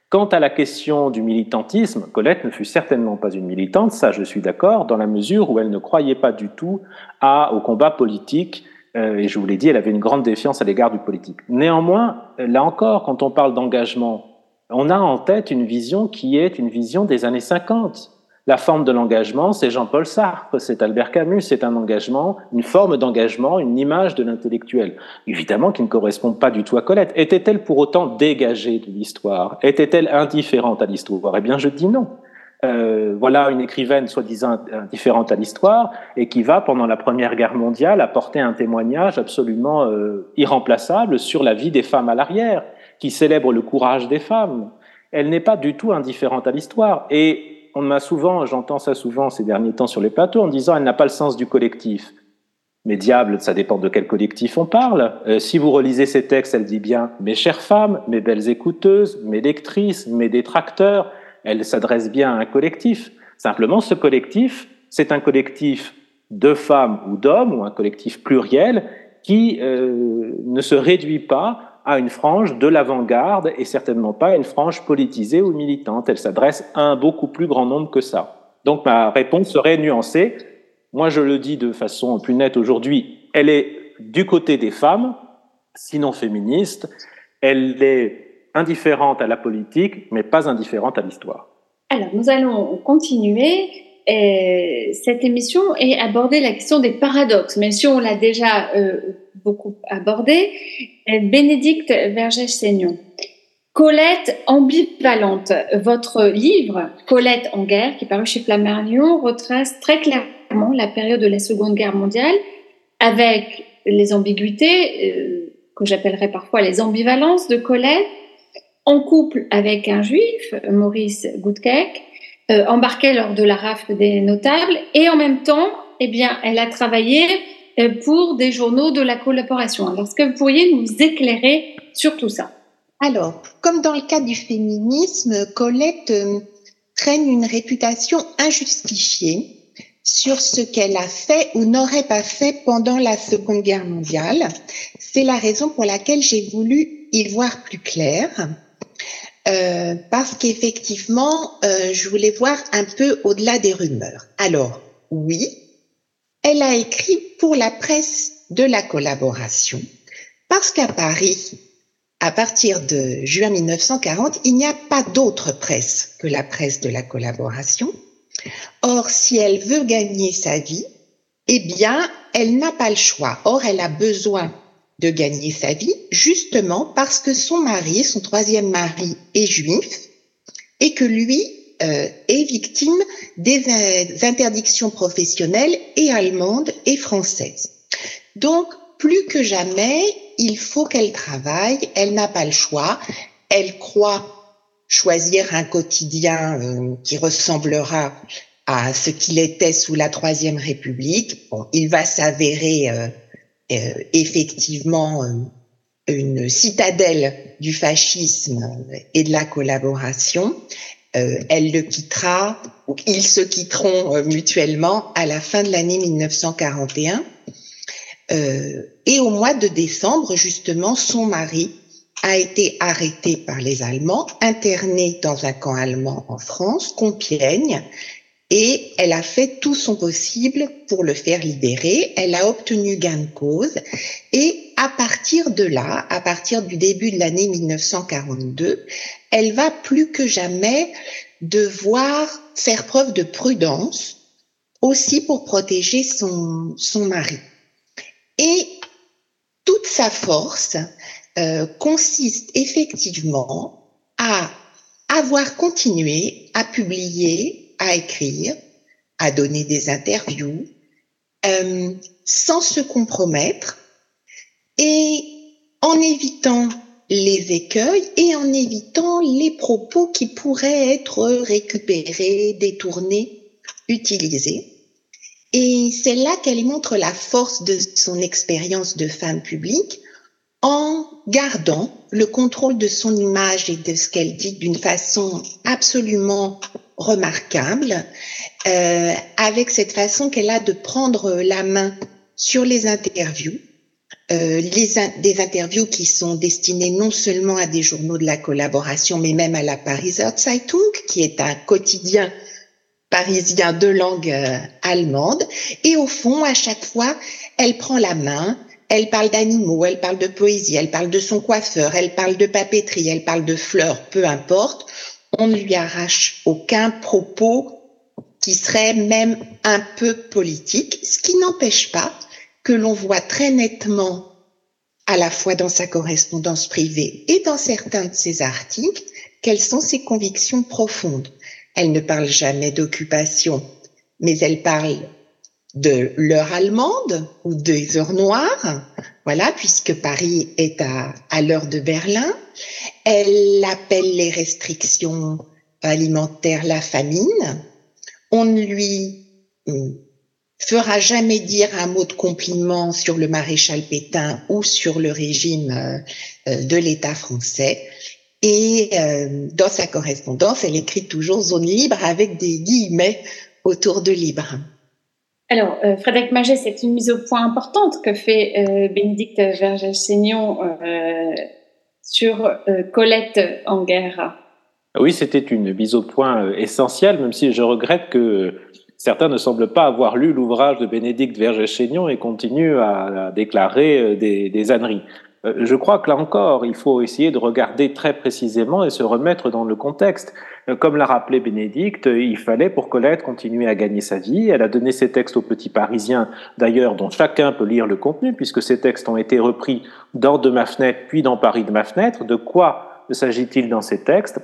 Quant à la question du militantisme, Colette ne fut certainement pas une militante, ça je suis d'accord, dans la mesure où elle ne croyait pas du tout à, au combat politique, euh, et je vous l'ai dit, elle avait une grande défiance à l'égard du politique. Néanmoins, là encore, quand on parle d'engagement, on a en tête une vision qui est une vision des années 50. La forme de l'engagement, c'est Jean-Paul Sartre, c'est Albert Camus, c'est un engagement, une forme d'engagement, une image de l'intellectuel. Évidemment qui ne correspond pas du tout à Colette. Était-elle pour autant dégagée de l'histoire? Était-elle indifférente à l'histoire? Eh bien, je dis non. Euh, voilà une écrivaine soi-disant indifférente à l'histoire et qui va, pendant la Première Guerre mondiale, apporter un témoignage absolument euh, irremplaçable sur la vie des femmes à l'arrière, qui célèbre le courage des femmes. Elle n'est pas du tout indifférente à l'histoire. Et on m'a souvent, j'entends ça souvent ces derniers temps sur les plateaux, en disant elle n'a pas le sens du collectif. Mais diable, ça dépend de quel collectif on parle. Euh, si vous relisez ces textes, elle dit bien mes chères femmes, mes belles écouteuses, mes lectrices, mes détracteurs. Elle s'adresse bien à un collectif. Simplement, ce collectif, c'est un collectif de femmes ou d'hommes, ou un collectif pluriel, qui euh, ne se réduit pas à une frange de l'avant-garde et certainement pas à une frange politisée ou militante. Elle s'adresse à un beaucoup plus grand nombre que ça. Donc ma réponse serait nuancée. Moi, je le dis de façon plus nette aujourd'hui, elle est du côté des femmes, sinon féministe. Elle est indifférente à la politique, mais pas indifférente à l'histoire. Alors, nous allons continuer cette émission et aborder la question des paradoxes, même si on l'a déjà euh, beaucoup abordé. Euh, Bénédicte Vergès-Seignon. Colette ambivalente. Votre livre, Colette en guerre, qui est paru chez Flammarion, retrace très clairement la période de la Seconde Guerre mondiale, avec les ambiguïtés, euh, que j'appellerais parfois les ambivalences de Colette, en couple avec un juif, Maurice Goudkek, euh, embarqué lors de la rafle des notables, et en même temps, eh bien, elle a travaillé pour des journaux de la collaboration. Alors, est-ce que vous pourriez nous éclairer sur tout ça? Alors, comme dans le cas du féminisme, Colette traîne une réputation injustifiée sur ce qu'elle a fait ou n'aurait pas fait pendant la Seconde Guerre mondiale. C'est la raison pour laquelle j'ai voulu y voir plus clair. Euh, parce qu'effectivement, euh, je voulais voir un peu au-delà des rumeurs. Alors, oui, elle a écrit pour la presse de la collaboration, parce qu'à Paris, à partir de juin 1940, il n'y a pas d'autre presse que la presse de la collaboration. Or, si elle veut gagner sa vie, eh bien, elle n'a pas le choix. Or, elle a besoin de gagner sa vie justement parce que son mari, son troisième mari, est juif et que lui euh, est victime des interdictions professionnelles et allemandes et françaises. Donc, plus que jamais, il faut qu'elle travaille, elle n'a pas le choix, elle croit choisir un quotidien euh, qui ressemblera à ce qu'il était sous la Troisième République. Il va s'avérer euh, effectivement une citadelle du fascisme et de la collaboration. Elle le quittera, ils se quitteront mutuellement à la fin de l'année 1941. et au mois de décembre, justement, son mari a été arrêtée par les Allemands, internée dans un camp allemand en France, Compiègne, et elle a fait tout son possible pour le faire libérer. Elle a obtenu gain de cause et à partir de là, à partir du début de l'année 1942, elle va plus que jamais devoir faire preuve de prudence aussi pour protéger son, son mari. Et toute sa force, euh, consiste effectivement à avoir continué à publier, à écrire, à donner des interviews, euh, sans se compromettre et en évitant les écueils et en évitant les propos qui pourraient être récupérés, détournés, utilisés. Et c'est là qu'elle montre la force de son expérience de femme publique en gardant le contrôle de son image et de ce qu'elle dit d'une façon absolument remarquable, euh, avec cette façon qu'elle a de prendre la main sur les interviews, euh, des interviews qui sont destinées non seulement à des journaux de la collaboration, mais même à la Pariser Zeitung, qui est un quotidien parisien de langue euh, allemande. Et au fond, à chaque fois, elle prend la main, elle parle d'animaux, elle parle de poésie, elle parle de son coiffeur, elle parle de papeterie, elle parle de fleurs, peu importe. On ne lui arrache aucun propos qui serait même un peu politique, ce qui n'empêche pas que l'on voit très nettement, à la fois dans sa correspondance privée et dans certains de ses articles, quelles sont ses convictions profondes. Elle ne parle jamais d'occupation, mais elle parle de l'heure allemande ou des heures noires, voilà, puisque Paris est à, à l'heure de Berlin. Elle appelle les restrictions alimentaires la famine. On ne lui fera jamais dire un mot de compliment sur le maréchal Pétain ou sur le régime de l'État français. Et dans sa correspondance, elle écrit toujours zone libre avec des guillemets autour de libre. Alors, euh, Frédéric Maget, c'est une mise au point importante que fait euh, Bénédicte Vergès-Seignon euh, sur euh, Colette en guerre. Oui, c'était une mise au point essentielle, même si je regrette que certains ne semblent pas avoir lu l'ouvrage de Bénédicte Vergès-Seignon et continuent à, déclarer des, des âneries. Je crois que là encore, il faut essayer de regarder très précisément et se remettre dans le contexte. Euh, comme l'a rappelé Bénédicte, il fallait pour Colette continuer à gagner sa vie. Elle a donné ses textes aux petits Parisiens, d'ailleurs, dont chacun peut lire le contenu, puisque ces textes ont été repris dans De ma fenêtre, puis dans Paris de ma fenêtre. De quoi s'agit-il dans ces textes?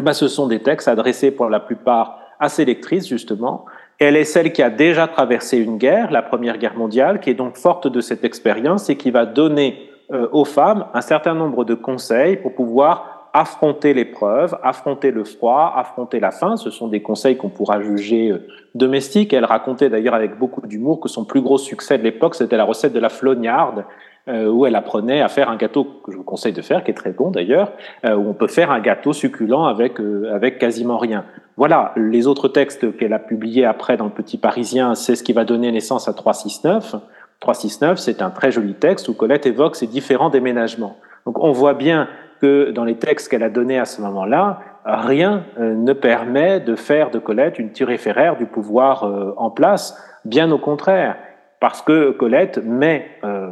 Ben, Ce sont des textes adressés pour la plupart à ses lectrices, justement. Elle est celle qui a déjà traversé une guerre, la Première Guerre mondiale, qui est donc forte de cette expérience et qui va donner euh, aux femmes un certain nombre de conseils pour pouvoir affronter l'épreuve, affronter le froid, affronter la faim. Ce sont des conseils qu'on pourra juger euh, domestiques. Elle racontait d'ailleurs avec beaucoup d'humour que son plus gros succès de l'époque, c'était la recette de la flognarde, euh, où elle apprenait à faire un gâteau que je vous conseille de faire, qui est très bon d'ailleurs, euh, où on peut faire un gâteau succulent avec, avec quasiment rien. Voilà, les autres textes qu'elle a publiés après dans le Petit Parisien, c'est ce qui va donner naissance à 369. 369, c'est un très joli texte où Colette évoque ses différents déménagements. Donc on voit bien que dans les textes qu'elle a donnés à ce moment-là, rien euh, ne permet de faire de Colette une turiféraire du pouvoir euh, en place, bien au contraire, parce que Colette met euh,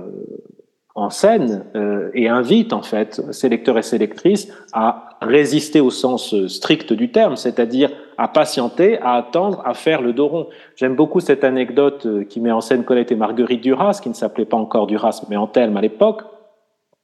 en scène et invite en fait ses lecteurs et ses lectrices à résister au sens strict du terme, c'est-à-dire à patienter, à attendre, à faire le dos rond. J'aime beaucoup cette anecdote qui met en scène Colette et Marguerite Duras, qui ne s'appelait pas encore Duras, mais Antelme à l'époque,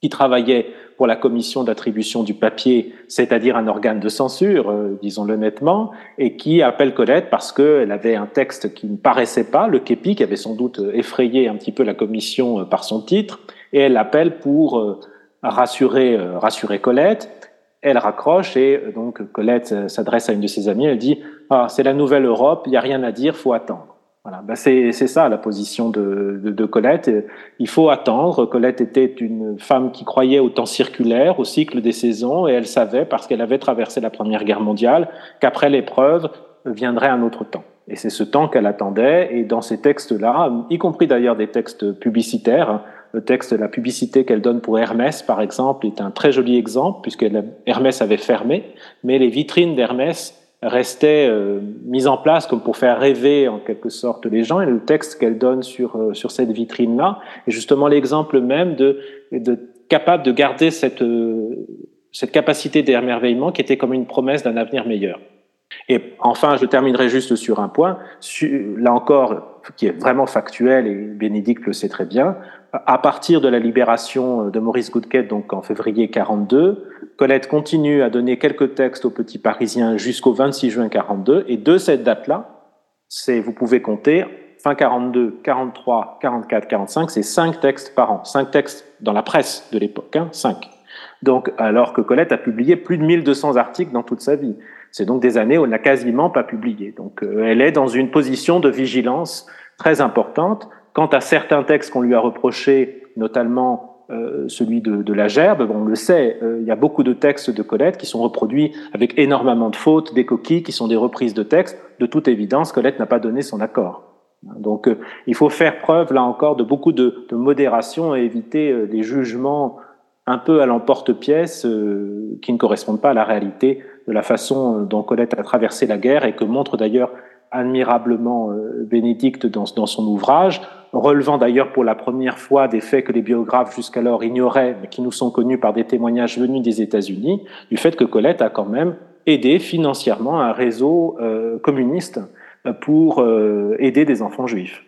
qui travaillait pour la commission d'attribution du papier, c'est-à-dire un organe de censure, euh, disons-le nettement, et qui appelle Colette parce qu'elle avait un texte qui ne paraissait pas, le képi, qui avait sans doute effrayé un petit peu la commission euh, par son titre, et elle l'appelle pour euh, rassurer, rassurer Colette. Elle raccroche et donc Colette s'adresse à une de ses amies, elle dit « Ah, c'est la nouvelle Europe, il n'y a rien à dire, faut attendre ». Voilà, ben c'est ça la position de, de, de, Colette. Il faut attendre. Colette était une femme qui croyait au temps circulaire, au cycle des saisons, et elle savait, parce qu'elle avait traversé la Première Guerre mondiale, qu'après l'épreuve viendrait un autre temps. Et c'est ce temps qu'elle attendait. Et dans ces textes-là, y compris d'ailleurs des textes publicitaires, le texte, la publicité qu'elle donne pour Hermès, par exemple, est un très joli exemple, puisque Hermès avait fermé, mais les vitrines d'Hermès restait euh, mise en place comme pour faire rêver en quelque sorte les gens et le texte qu'elle donne sur euh, sur cette vitrine là est justement l'exemple même de, de capable de garder cette euh, cette capacité d'émerveillement qui était comme une promesse d'un avenir meilleur. Et enfin, je terminerai juste sur un point, là encore, qui est vraiment factuel et Bénédicte le sait très bien. À partir de la libération de Maurice Goudquet, donc en février 42, Colette continue à donner quelques textes aux petits Parisiens jusqu'au 26 juin 42. Et de cette date-là, c'est, vous pouvez compter, fin 42, 43, 44, 45, c'est cinq textes par an. Cinq textes dans la presse de l'époque, hein, cinq. Donc, alors que Colette a publié plus de 1200 articles dans toute sa vie. C'est donc des années où elle n'a quasiment pas publié. Donc, euh, elle est dans une position de vigilance très importante. Quant à certains textes qu'on lui a reprochés, notamment euh, celui de, de, la gerbe, bon, on le sait, euh, il y a beaucoup de textes de Colette qui sont reproduits avec énormément de fautes, des coquilles qui sont des reprises de textes. De toute évidence, Colette n'a pas donné son accord. Donc euh, il faut faire preuve, là encore, de beaucoup de, de modération et éviter des jugements un peu à l'emporte-pièce qui ne correspondent pas à la réalité de la façon dont Colette a traversé la guerre et que montre d'ailleurs admirablement Bénédicte dans, son ouvrage relevant d'ailleurs pour la première fois des faits que les biographes jusqu'alors ignoraient, mais qui nous sont connus par des témoignages venus des États-Unis, du fait que Colette a quand même aidé financièrement un réseau euh, communiste pour euh, aider des enfants juifs.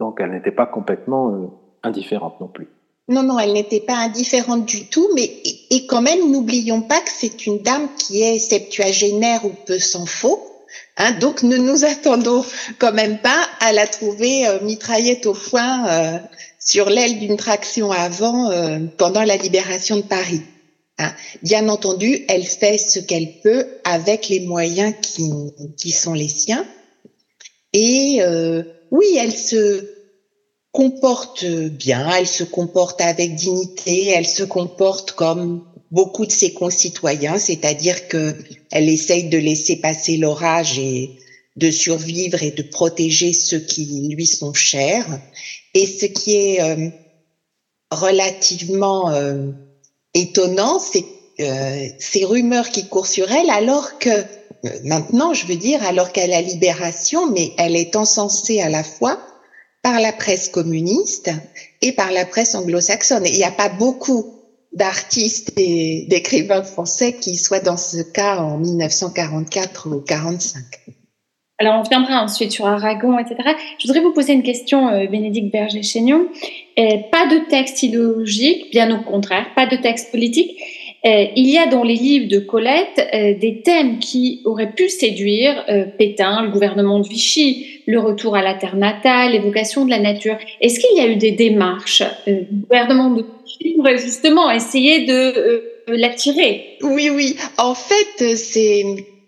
Donc elle n'était pas complètement euh, indifférente non plus. Non, non, elle n'était pas indifférente du tout, mais et quand même, n'oublions pas que c'est une dame qui est septuagénaire ou peu s'en faut, Hein, donc ne nous attendons quand même pas à la trouver euh, mitraillette au poing euh, sur l'aile d'une traction avant euh, pendant la libération de Paris. Hein. Bien entendu, elle fait ce qu'elle peut avec les moyens qui, qui sont les siens. Et oui, elle se comporte bien, elle se comporte avec dignité, elle se comporte comme beaucoup de ses concitoyens, c'est-à-dire que elle essaye de laisser passer l'orage et de survivre et de protéger ceux qui lui sont chers. Et ce qui est euh, relativement euh, étonnant, c'est euh, ces rumeurs qui courent sur elle, alors que maintenant, je veux dire, alors qu'à la libération, mais elle est encensée à la fois par la presse communiste et par la presse anglo-saxonne. Il n'y a pas beaucoup d'artistes et d'écrivains français qui soient dans ce cas en 1944 ou 45. Alors, on reviendra ensuite sur Aragon, etc. Je voudrais vous poser une question, euh, Bénédicte Berger-Chénion. Euh, pas de texte idéologique, bien au contraire, pas de texte politique. Euh, il y a dans les livres de Colette euh, des thèmes qui auraient pu séduire euh, Pétain, le gouvernement de Vichy, le retour à la terre natale, l'évocation de la nature. Est-ce qu'il y a eu des démarches du gouvernement de Vichy pour justement essayer de l'attirer? Oui, oui. En fait, c'est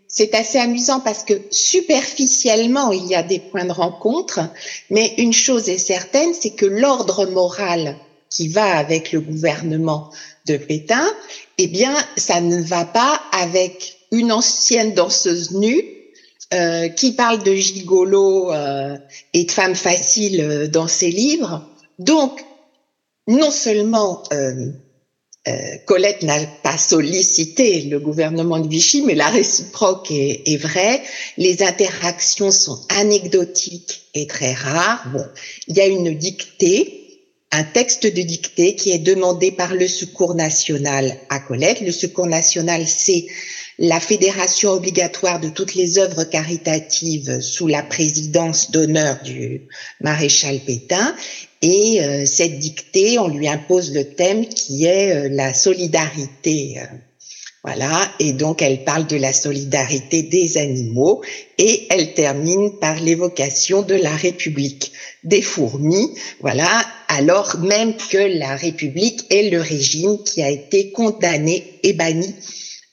c'est assez amusant parce que superficiellement, il y a des points de rencontre, mais une chose est certaine, c'est que l'ordre moral qui va avec le gouvernement de Pétain, eh bien, ça ne va pas avec une ancienne danseuse nue euh, qui parle de gigolo euh, et de femmes faciles euh, dans ses livres. Donc, non seulement euh, euh, Colette n'a pas sollicité le gouvernement de Vichy, mais la réciproque est, est, vraie. Les interactions sont anecdotiques et très rares. Bon, il y a une dictée un texte de dictée qui est demandé par le Secours national à Colette. Le Secours national, c'est la fédération obligatoire de toutes les œuvres caritatives sous la présidence d'honneur du maréchal Pétain. Et euh, cette dictée, on lui impose le thème qui est euh, la solidarité. Voilà, et donc elle parle de la solidarité des animaux et elle termine par l'évocation de la République des fourmis, voilà, alors même que la République est le régime qui a été condamné et banni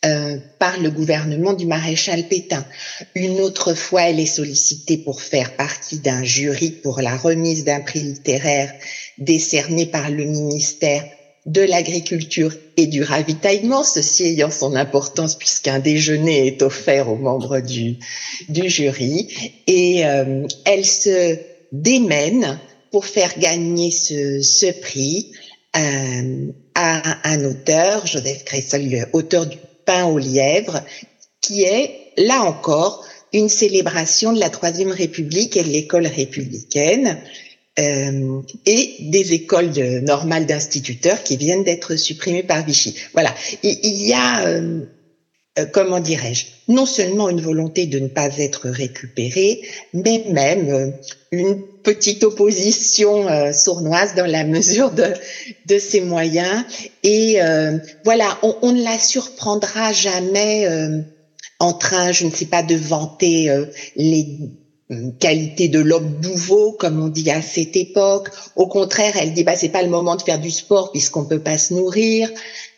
euh, par le gouvernement du maréchal Pétain. Une autre fois, elle est sollicitée pour faire partie d'un jury pour la remise d'un prix littéraire décerné par le ministère de l'agriculture et du ravitaillement, ceci ayant son importance puisqu'un déjeuner est offert aux membres du, jury. Et euh, elle se démène pour faire gagner ce, prix euh, à un auteur, Joseph Cressol, auteur du pain aux lièvres, qui est, là encore, une célébration de la Troisième République et de l'école républicaine euh, et des écoles normales d'instituteurs qui viennent d'être supprimées par Vichy. Voilà, il, y a, euh, euh, comment dirais-je, non seulement une volonté de ne pas être récupéré, mais même euh, une petite opposition sournoise dans la mesure de, de ses moyens. Et voilà, on, on, ne la surprendra jamais en train, je ne sais pas, de vanter les qualité de l'homme bouveau, comme on dit à cette époque. Au contraire, elle dit bah c'est pas le moment de faire du sport puisqu'on peut pas se nourrir.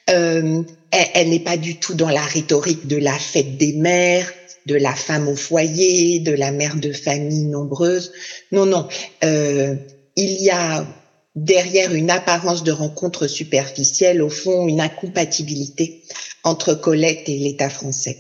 Euh, elle, elle n'est pas du tout dans la rhétorique de la fête des mères, de la femme au foyer, de la mère de famille nombreuse. Non, non. Euh, il y a derrière une apparence de rencontre superficielle, au fond, une incompatibilité entre Colette et l'État français.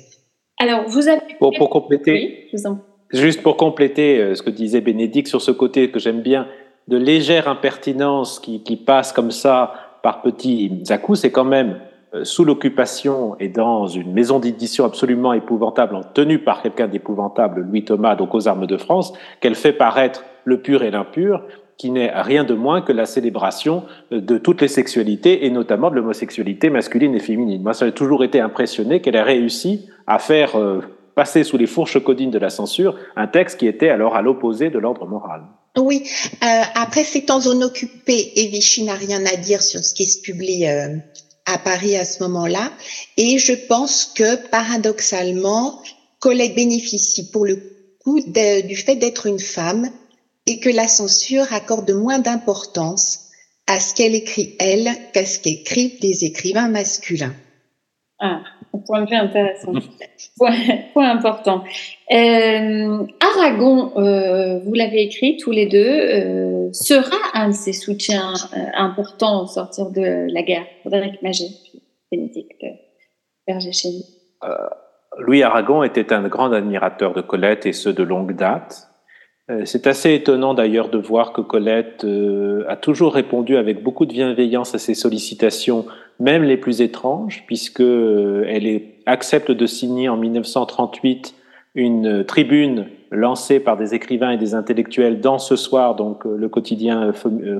Alors, vous avez... Pour, pour compléter, oui, je vous en Juste pour compléter euh, ce que disait Bénédicte sur ce côté que j'aime bien, de légère impertinence qui, qui passe comme ça par petits à-coups, c'est quand même euh, sous l'occupation et dans une maison d'édition absolument épouvantable, tenue par quelqu'un d'épouvantable, Louis Thomas, donc aux armes de France, qu'elle fait paraître le pur et l'impur, qui n'est rien de moins que la célébration euh, de toutes les sexualités et notamment de l'homosexualité masculine et féminine. Moi, ça a toujours été impressionné qu'elle ait réussi à faire passer sous les fourches codines de la censure un texte qui était alors à l'opposé de l'ordre moral. Oui, euh, après c'est en zone occupée et Vichy n'a rien à dire sur ce qui se publie euh, à Paris à ce moment-là. Et je pense que paradoxalement, Colette bénéficie pour le coup de, du fait d'être une femme et que la censure accorde moins d'importance à ce qu'elle écrit elle qu'à ce qu'écrivent des écrivains masculins. Ah, point de vue intéressant. point, point important. Euh, Aragon, euh, vous l'avez écrit tous les deux, euh, sera un de ses soutiens importants au sortir de la guerre. Frédéric Maget, Bénédicte Berger-Chény. Louis Aragon était un grand admirateur de Colette et ce de longue date. Euh, c'est assez étonnant d'ailleurs de voir que Colette euh, a toujours répondu avec beaucoup de bienveillance à ses sollicitations, même les plus étranges, puisque euh, elle accepte de signer en 1938 une tribune lancée par des écrivains et des intellectuels dans ce soir, donc le quotidien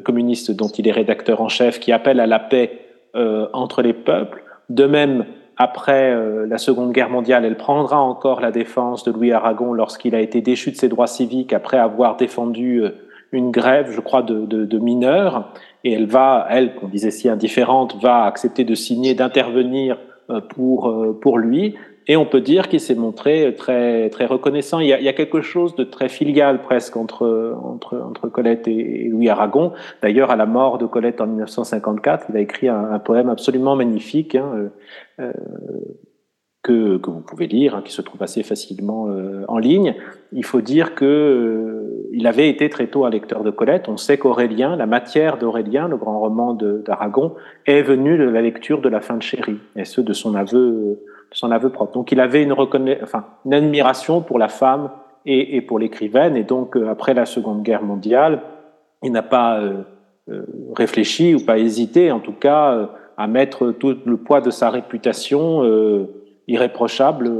communiste dont il est rédacteur en chef, qui appelle à la paix entre les peuples. De même, après euh, la Seconde Guerre mondiale, elle prendra encore la défense de Louis Aragon lorsqu'il a été déchu de ses droits civiques après avoir défendu euh, une grève, je crois, de, de, de mineurs. Et elle va, elle, qu'on disait si indifférente, va accepter de signer, d'intervenir pour, pour lui. Et on peut dire qu'il s'est montré très, très reconnaissant. Il y, a, il y, a, quelque chose de très filial presque entre, entre, entre Colette et, Louis Aragon. D'ailleurs, à la mort de Colette en 1954, il a écrit un, un poème absolument magnifique hein, euh, que, que, vous pouvez lire, hein, qui se trouve assez facilement euh, en ligne. Il faut dire que euh, il avait été très tôt un lecteur de Colette. On sait qu'Aurélien, la matière d'Aurélien, le grand roman d'Aragon, est venue de la lecture de la fin de Chéri, et ce de son aveu son aveu propre. Donc il avait une, enfin, une admiration pour la femme et, et pour l'écrivaine, et donc euh, après la Seconde Guerre mondiale, il n'a pas euh, euh, réfléchi ou pas hésité, en tout cas, à mettre tout le poids de sa réputation irréprochable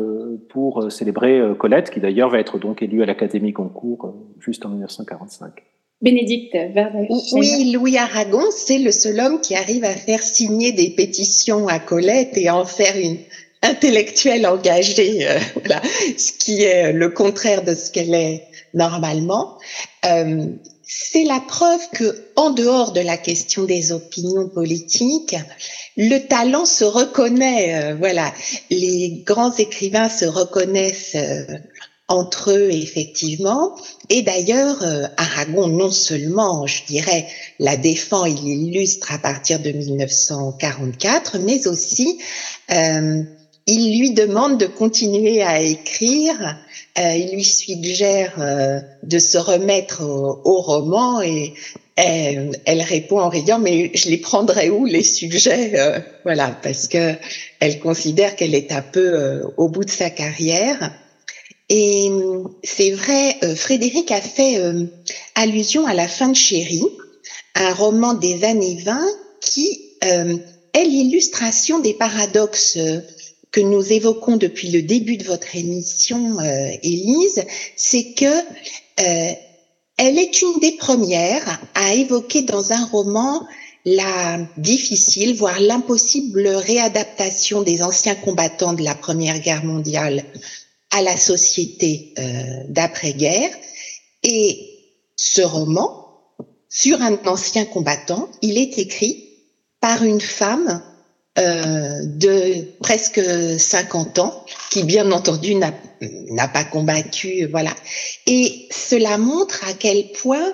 pour célébrer Colette, qui d'ailleurs va être donc élue à l'Académie Concours juste en 1945. Bénédicte Oui, Louis Aragon, c'est le seul homme qui arrive à faire signer des pétitions à Colette et en faire une, intellectuelle engagée, euh, voilà, ce qui est le contraire de ce qu'elle est normalement. Euh, c'est la preuve que, en dehors de la question des opinions politiques, le talent se reconnaît. Euh, voilà, les grands écrivains se reconnaissent euh, entre eux effectivement. Et d'ailleurs, euh, Aragon non seulement, je dirais, la défend, il illustre à partir de 1944, mais aussi euh, il lui demande de continuer à écrire. Euh, il lui suggère euh, de se remettre au, au roman et elle, elle, répond en riant mais je les prendrai où les sujets euh, voilà parce que elle considère qu'elle est un peu euh, au bout de sa carrière et c'est vrai euh, Frédéric a fait allusion à la fin de Chéri un roman des années 20 qui est l'illustration des paradoxes que nous évoquons depuis le début de votre émission, euh, Élise, c'est que euh, elle est une des premières à évoquer dans un roman la difficile, voire l'impossible réadaptation des anciens combattants de la Première Guerre mondiale à la société euh, d'après-guerre. Et ce roman, sur un ancien combattant, il est écrit par une femme euh, de presque 50 ans, qui bien entendu n'a pas combattu, voilà. Et cela montre à quel point,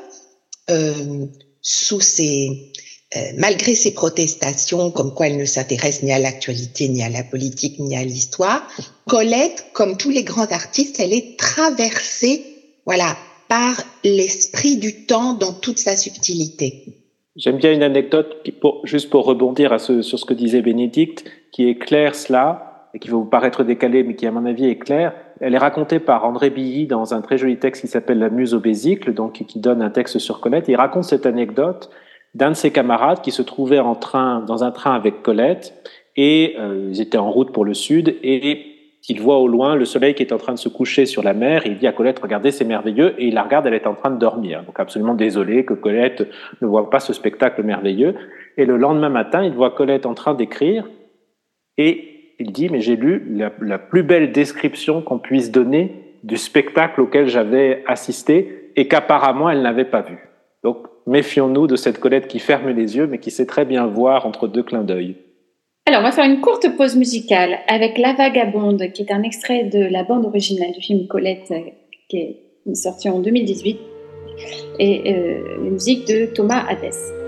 euh, sous euh, malgré ses protestations, comme quoi elle ne s'intéresse ni à l'actualité, ni à la politique, ni à l'histoire, Colette, comme tous les grands artistes, elle est traversée, voilà, par l'esprit du temps dans toute sa subtilité. J'aime bien une anecdote, juste pour rebondir à ce, sur ce que disait Bénédicte, qui éclaire cela, et qui va vous paraître décalé, mais qui à mon avis est clair. Elle est racontée par André Billy dans un très joli texte qui s'appelle La Muse au Bésicle, donc qui donne un texte sur Colette. il raconte cette anecdote d'un de ses camarades qui se trouvait en train, dans un train avec Colette, et euh, ils étaient en route pour le sud, et il voit au loin le soleil qui est en train de se coucher sur la mer. Il dit à Colette, regardez, c'est merveilleux. Et il la regarde, elle est en train de dormir. Donc absolument désolé que Colette ne voit pas ce spectacle merveilleux. Et le lendemain matin, il voit Colette en train d'écrire. Et il dit, mais j'ai lu la, la, plus belle description qu'on puisse donner du spectacle auquel j'avais assisté et qu'apparemment elle n'avait pas vu. Donc méfions-nous de cette Colette qui ferme les yeux, mais qui sait très bien voir entre deux clins d'œil. Alors, on va faire une courte pause musicale avec La Vagabonde, qui est un extrait de la bande originale du film Colette, qui est sorti en 2018, et euh, la musique de Thomas Hadès.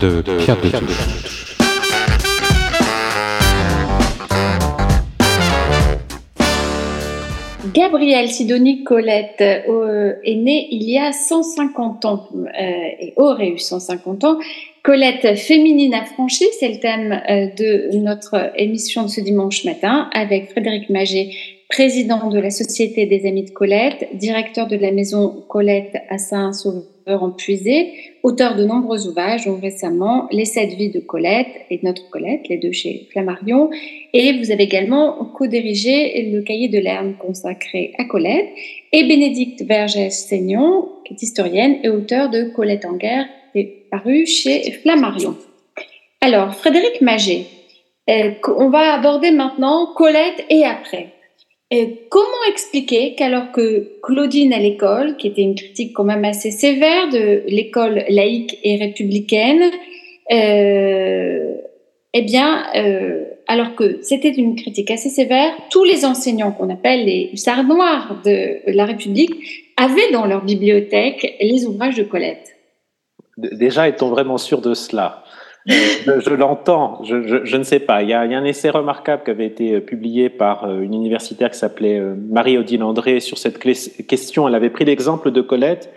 De Pierre. Gabrielle Sidonie Colette euh, est née il y a 150 ans euh, et aurait eu 150 ans. Colette féminine affranchie, c'est le thème euh, de notre émission de ce dimanche matin avec Frédéric Maget, président de la Société des Amis de Colette, directeur de la maison Colette à Saint-Sauveur en Puisé, auteur de nombreux ouvrages, dont récemment Les sept vies de Colette et Notre Colette, les deux chez Flammarion. Et vous avez également co-dirigé le cahier de l'Erne consacré à Colette. Et Bénédicte Vergès-Seignon, qui est historienne et auteur de Colette en guerre, est paru chez Flammarion. Alors, Frédéric Maget, euh, on va aborder maintenant Colette et après comment expliquer qu'alors que Claudine à l'école, qui était une critique quand même assez sévère de l'école laïque et républicaine, euh, eh bien, euh, alors que c'était une critique assez sévère, tous les enseignants qu'on appelle les hussards noirs de la République avaient dans leur bibliothèque les ouvrages de Colette. Déjà, est-on vraiment sûr de cela je, l'entends, je, je, je, ne sais pas. Il y, a, il y, a, un essai remarquable qui avait été euh, publié par euh, une universitaire qui s'appelait euh, Marie-Odile André sur cette question. Elle avait pris l'exemple de Colette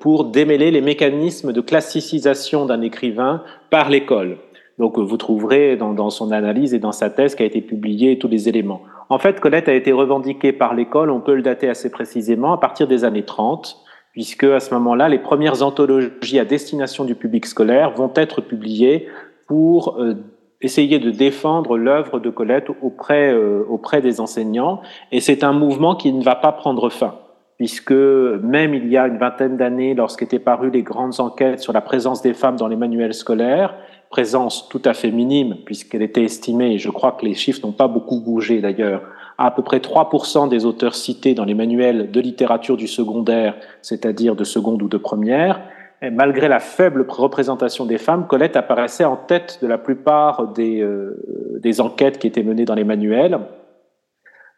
pour démêler les mécanismes de classicisation d'un écrivain par l'école. Donc vous trouverez dans, dans, son analyse et dans sa thèse qui a été publiée tous les éléments. En fait, Colette a été revendiquée par l'école, on peut le dater assez précisément, à partir des années 30 puisque à ce moment-là, les premières anthologies à destination du public scolaire vont être publiées pour euh, essayer de défendre l'œuvre de Colette auprès, euh, auprès des enseignants. Et c'est un mouvement qui ne va pas prendre fin, puisque même il y a une vingtaine d'années, lorsqu'étaient parues les grandes enquêtes sur la présence des femmes dans les manuels scolaires, présence tout à fait minime, puisqu'elle était estimée, et je crois que les chiffres n'ont pas beaucoup bougé d'ailleurs, à, peu près 3% des auteurs cités dans les manuels de littérature du secondaire, c'est-à-dire de seconde ou de première. Malgré la faible représentation des femmes, Colette apparaissait en tête de la plupart des, euh, des enquêtes qui étaient menées dans les manuels,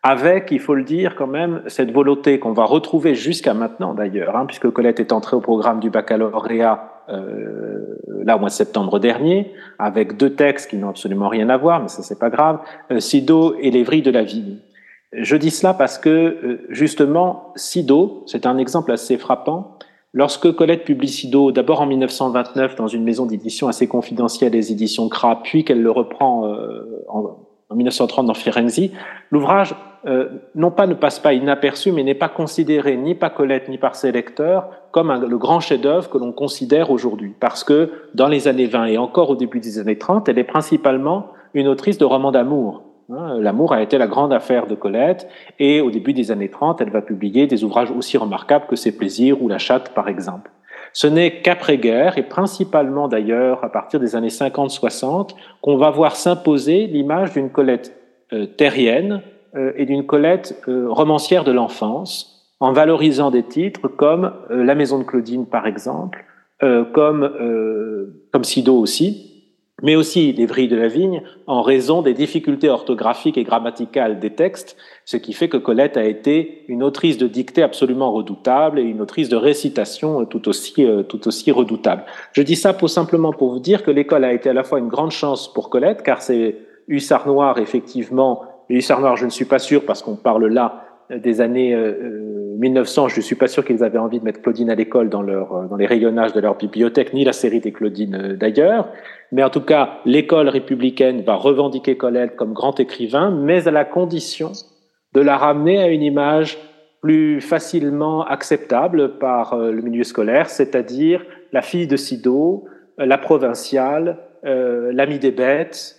avec, il faut le dire quand même, cette volonté qu'on va retrouver jusqu'à maintenant d'ailleurs, hein, puisque Colette est entrée au programme du baccalauréat euh, là au mois de septembre dernier, avec deux textes qui n'ont absolument rien à voir, mais ça c'est pas grave, euh, Sido et les de la vie. Je dis cela parce que, euh, justement, Sido, c'est un exemple assez frappant. Lorsque Colette publie Sido, d'abord en 1929 dans une maison d'édition assez confidentielle, les éditions Cra, puis qu'elle le reprend euh, en, 1930 dans Firenze, l'ouvrage, euh, non pas ne passe pas inaperçu, mais n'est pas considéré ni par Colette ni par ses lecteurs comme le grand chef-d'œuvre que l'on considère aujourd'hui. Parce que dans les années 20 et encore au début des années 30, elle est principalement une autrice de romans d'amour. Hein, l'amour a été la grande affaire de Colette et au début des années 30, elle va publier des ouvrages aussi remarquables que Ses plaisirs ou La chatte, par exemple. Ce n'est qu'après-guerre, et principalement d'ailleurs à partir des années 50-60, qu'on va voir s'imposer l'image d'une Colette euh, terrienne euh, et d'une Colette euh, romancière de l'enfance, en valorisant des titres comme La maison de Claudine, par exemple, comme, comme Sido aussi, mais aussi les vrilles de la vigne, en raison des difficultés orthographiques et grammaticales des textes, ce qui fait que Colette a été une autrice de dictée absolument redoutable et une autrice de récitation tout aussi, euh, tout aussi redoutable. Je dis ça pour simplement pour vous dire que l'école a été à la fois une grande chance pour Colette, car c'est Hussard Noir, effectivement, Hussard Noir, je ne suis pas sûr, parce qu'on parle là des années 1900, euh, je ne suis pas sûr qu'ils avaient envie de mettre Claudine à l'école dans, leur, euh, dans les rayonnages de leur bibliothèque, ni la série des Claudines euh, d'ailleurs. Mais en tout cas, l'école républicaine va revendiquer Colette comme grand écrivain, mais à la condition de la ramener à une image plus facilement acceptable par le milieu scolaire, c'est-à-dire la fille de Sido, la provinciale, euh, l'amie des bêtes.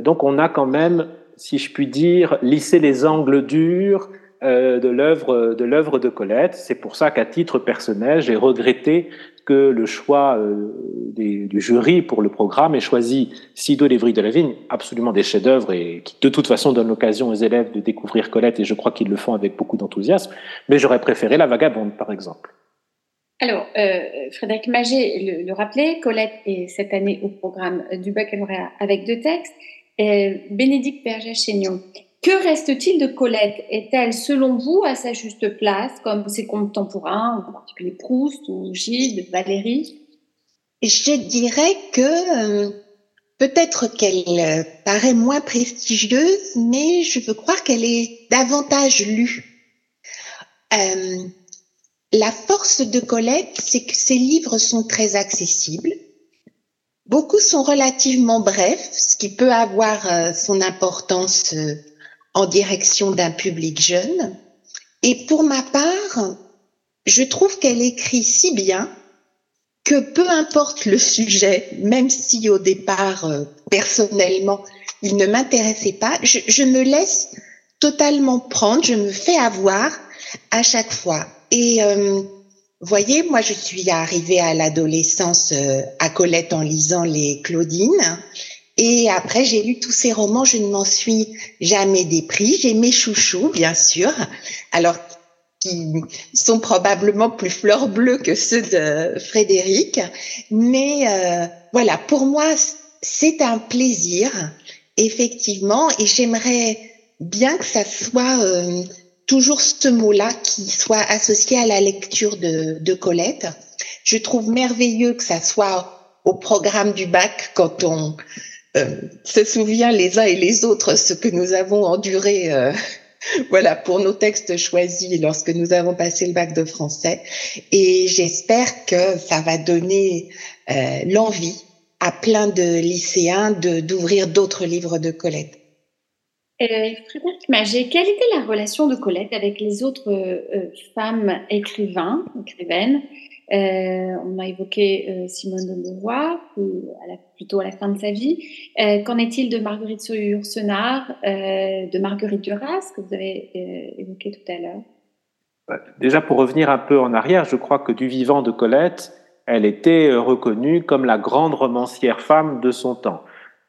donc on a quand même, si je puis dire, lissé les angles durs euh, de l'œuvre de l'œuvre de Colette. C'est pour ça qu'à titre personnel, j'ai regretté que le choix euh, du jury pour le programme ait choisi Sido Lévry de la Vigne, absolument des chefs-d'œuvre et qui de toute façon donnent l'occasion aux élèves de découvrir Colette et je crois qu'ils le font avec beaucoup d'enthousiasme. Mais j'aurais préféré La Vagabonde, par exemple. Alors, euh, Frédéric Maget le, le, rappelait, Colette est cette année au programme du baccalauréat avec deux textes. Euh, Bénédicte Berger-Chénion, que reste-t-il de Colette? Est-elle, selon vous, à sa juste place, comme ses contemporains, en particulier Proust ou Gilles, Valérie Je dirais que peut-être qu'elle paraît moins prestigieuse, mais je veux croire qu'elle est davantage lue. Euh, la force de Colette, c'est que ses livres sont très accessibles. Beaucoup sont relativement brefs, ce qui peut avoir euh, son importance euh, en direction d'un public jeune. Et pour ma part, je trouve qu'elle écrit si bien que peu importe le sujet, même si au départ, euh, personnellement, il ne m'intéressait pas, je, je, me laisse totalement prendre, je me fais avoir à chaque fois. Et euh, voyez, moi, je suis arrivée à l'adolescence euh, à Colette en lisant les Claudines. Et après, j'ai lu tous ces romans, je ne m'en suis jamais dépris. J'ai mes chouchous, bien sûr. Alors, qui sont probablement plus fleurs bleues que ceux de Frédéric. Mais euh, voilà, pour moi, c'est un plaisir, effectivement, et j'aimerais bien que ça soit euh, toujours ce mot-là qui soit associé à la lecture de, de Colette. Je trouve merveilleux que ça soit au programme du bac quand on se souvient les uns et les autres ce que nous avons enduré euh, voilà pour nos textes choisis lorsque nous avons passé le bac de français et j'espère que ça va donner euh, l'envie à plein de lycéens de d'ouvrir d'autres livres de Colette. Euh, Frédéric Magé, quelle était la relation de Colette avec les autres euh, femmes écrivains, écrivaines? Euh, On a évoqué euh, Simone de Beauvoir, plutôt à la fin de sa vie. Euh, qu'en est-il de Marguerite Yourcenar, euh, de Marguerite Duras, que vous avez évoqué tout à l'heure? Déjà, pour revenir un peu en arrière, je crois que du vivant de Colette, elle était reconnue comme la grande romancière femme de son temps.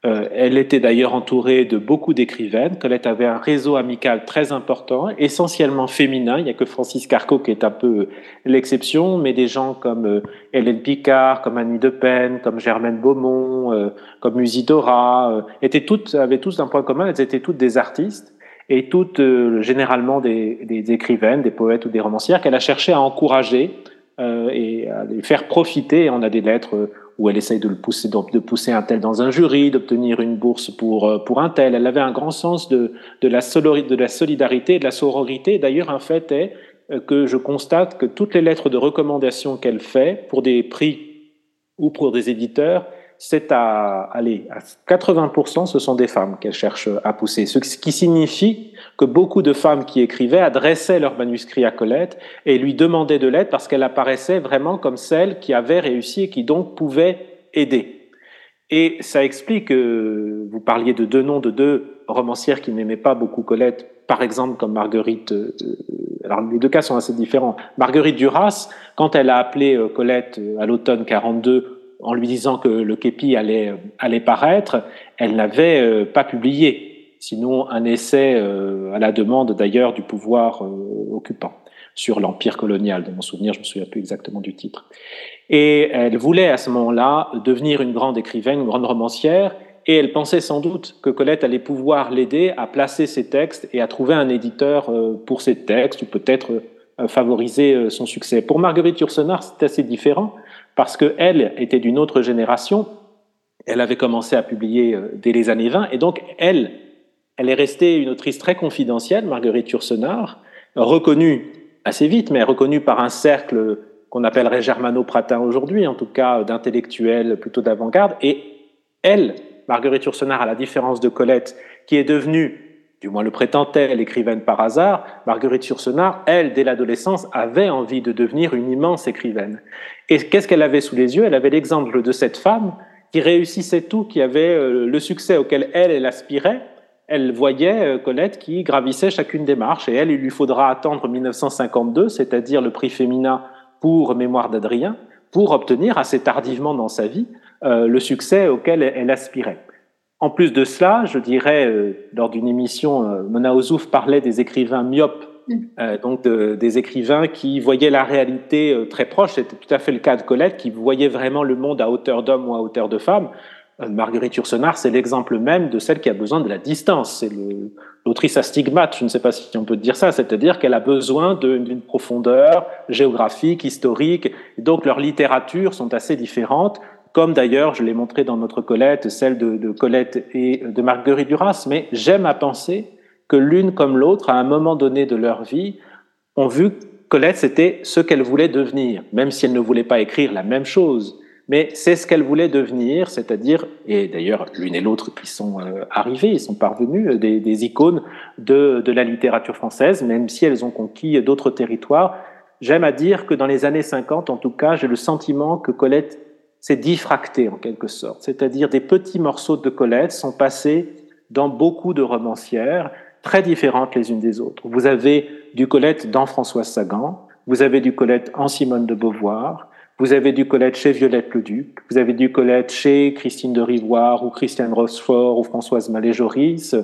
Euh, elle était d'ailleurs entourée de beaucoup d'écrivaines. Colette avait un réseau amical très important, essentiellement féminin. Il n'y a que Francis Carco qui est un peu l'exception, mais des gens comme euh, Hélène Picard, comme Annie de Pen, comme Germaine Beaumont, euh, comme Musidora, euh, étaient toutes, avaient tous un point commun. Elles étaient toutes des artistes et toutes euh, généralement des, des, écrivaines, des poètes ou des romancières qu'elle a cherché à encourager et à les faire profiter. On a des lettres où elle essaye de le pousser, de pousser un tel dans un jury, d'obtenir une bourse pour, euh, pour un tel. Elle avait un grand sens de, de, la, de la solidarité, de la sororité. D'ailleurs, un fait est euh, que je constate que toutes les lettres de recommandation qu'elle fait pour des prix ou pour des éditeurs, c'est à, allez, à 80%, ce sont des femmes qu'elle cherche à pousser. Ce qui signifie que beaucoup de femmes qui écrivaient adressaient leurs manuscrits à Colette et lui demandaient de l'aide parce qu'elle apparaissait vraiment comme celle qui avait réussi et qui donc pouvait aider. Et ça explique que vous parliez de deux noms de deux romancières qui n'aimaient pas beaucoup Colette, par exemple comme Marguerite. Euh, alors les deux cas sont assez différents. Marguerite Duras, quand elle a appelé euh, Colette euh, à l'automne 42 en lui disant que le képi allait, allait paraître, elle n'avait pas publié sinon un essai euh, à la demande d'ailleurs du pouvoir euh, occupant sur l'empire colonial. De mon souvenir, je me souviens plus exactement du titre. Et elle voulait à ce moment-là devenir une grande écrivaine, une grande romancière, et elle pensait sans doute que Colette allait pouvoir l'aider à placer ses textes et à trouver un éditeur euh, pour ses textes, ou peut-être favoriser son succès. Pour Marguerite Yourcenar, c'est assez différent, parce qu'elle était d'une autre génération, elle avait commencé à publier dès les années 20, et donc elle elle est restée une autrice très confidentielle, Marguerite Yourcenar, reconnue assez vite, mais reconnue par un cercle qu'on appellerait germano-pratin aujourd'hui, en tout cas d'intellectuels plutôt d'avant-garde. Et elle, Marguerite Yourcenar, à la différence de Colette, qui est devenue, du moins le prétendait, l'écrivaine par hasard, Marguerite Yourcenar, elle, dès l'adolescence, avait envie de devenir une immense écrivaine. Et qu'est-ce qu'elle avait sous les yeux? Elle avait l'exemple de cette femme qui réussissait tout, qui avait euh, le succès auquel elle, elle aspirait, elle voyait euh, Colette qui gravissait chacune des marches et elle, il lui faudra attendre 1952, c'est-à-dire le prix féminin pour Mémoire d'Adrien, pour obtenir assez tardivement dans sa vie euh, le succès auquel elle, aspirait. En plus de cela, je dirais, euh, lors d'une émission, Mona Ozouf parlait des écrivains myopes, mm. donc des écrivains qui voyaient la réalité très proche. C'était tout à fait le cas de Colette, qui voyait vraiment le monde à hauteur d'homme ou à hauteur de femme. Euh, Marguerite Yourcenar, c'est l'exemple même de celle qui a besoin de la distance. C'est l'autrice à stigmate, je ne sais pas si on peut dire ça, c'est-à-dire qu'elle a besoin d'une profondeur géographique, historique. donc leurs littératures sont assez différentes. Comme d'ailleurs, je l'ai montré dans notre Colette, celle de, Colette et de Marguerite Duras, mais j'aime à penser que l'une comme l'autre, à un moment donné de leur vie, ont vu Colette, c'était ce qu'elle voulait devenir, même si elle ne voulait pas écrire la même chose. Mais c'est ce qu'elle voulait devenir, c'est-à-dire, et d'ailleurs l'une et l'autre qui sont euh, arrivées, ils sont parvenus, euh, des, des icônes de, de, la littérature française, même si elles ont conquis d'autres territoires. J'aime à dire que dans les années 50, en tout cas, j'ai le sentiment que Colette s'est diffractée en quelque sorte, c'est-à-dire des petits morceaux de Colette sont passés dans beaucoup de romancières, très différentes les unes des autres. Vous avez du Colette dans Françoise Sagan, vous avez du Colette en Simone de Beauvoir, vous avez du Colette chez Violette Leduc, vous avez du Colette chez Christine de Rivoire ou Christiane Rochefort ou Françoise Malé-Joris,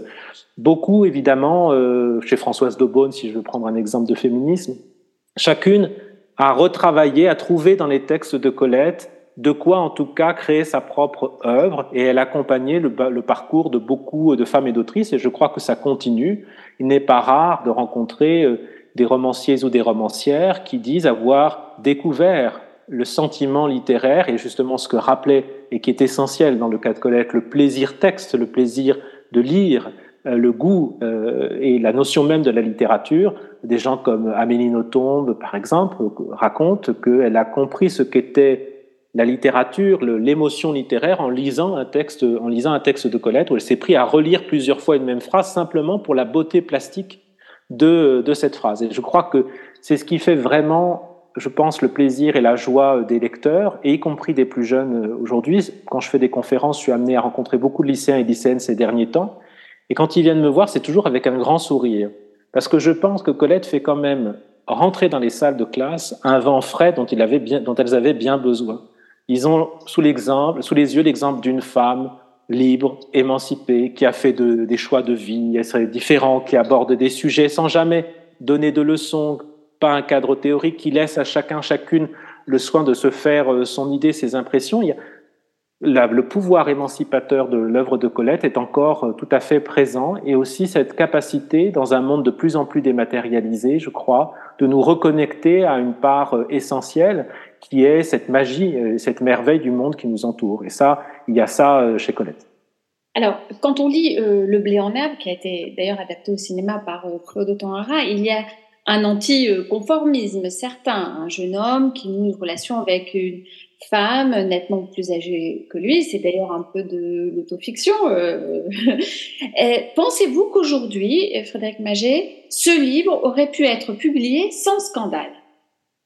beaucoup évidemment euh, chez Françoise Daubonne, si je veux prendre un exemple de féminisme. Chacune a retravaillé, a trouvé dans les textes de Colette de quoi en tout cas créer sa propre œuvre et elle accompagnait le, le parcours de beaucoup de femmes et d'autrices et je crois que ça continue. Il n'est pas rare de rencontrer euh, des romanciers ou des romancières qui disent avoir découvert le sentiment littéraire et justement ce que rappelait et qui est essentiel dans le cas de Colette, le plaisir texte, le plaisir de lire, euh, le goût euh, et la notion même de la littérature. Des gens comme Amélie Nothomb, par exemple, racontent qu'elle a compris ce qu'était la littérature, l'émotion littéraire en lisant un texte, en lisant un texte de Colette, où elle s'est pris à relire plusieurs fois une même phrase simplement pour la beauté plastique de, cette phrase. Et je crois que c'est ce qui fait vraiment, je pense, le plaisir et la joie des lecteurs, et y compris des plus jeunes aujourd'hui. Quand je fais des conférences, je suis amené à rencontrer beaucoup de lycéens et lycéennes ces derniers temps. Et quand ils viennent me voir, c'est toujours avec un grand sourire. Parce que je pense que Colette fait quand même rentrer dans les salles de classe un vent frais dont, dont elles avaient bien besoin. Ils ont sous l'exemple, sous les yeux l'exemple d'une femme libre, émancipée, qui a fait de, des choix de vie différents, qui aborde des sujets sans jamais donner de leçons, pas un cadre théorique, qui laisse à chacun, chacune le soin de se faire euh, son idée, ses impressions. Le pouvoir émancipateur de l'œuvre de Colette est encore euh, tout à fait présent et aussi cette capacité, dans un monde de plus en plus dématérialisé, je crois, de nous reconnecter à une part euh, essentielle qui est cette magie, euh, cette merveille du monde qui nous entoure. Et ça, il y a ça euh, chez Colette. Alors, quand on lit euh, Le blé en herbe, qui a été d'ailleurs adapté au cinéma par Claude Autant-Hara, il y a un anti-conformisme certain. Un jeune homme qui noue une relation avec une femme nettement plus âgée que lui, c'est d'ailleurs un peu de l'autofiction. Euh. Pensez-vous qu'aujourd'hui, Frédéric Maget, ce livre aurait pu être publié sans scandale?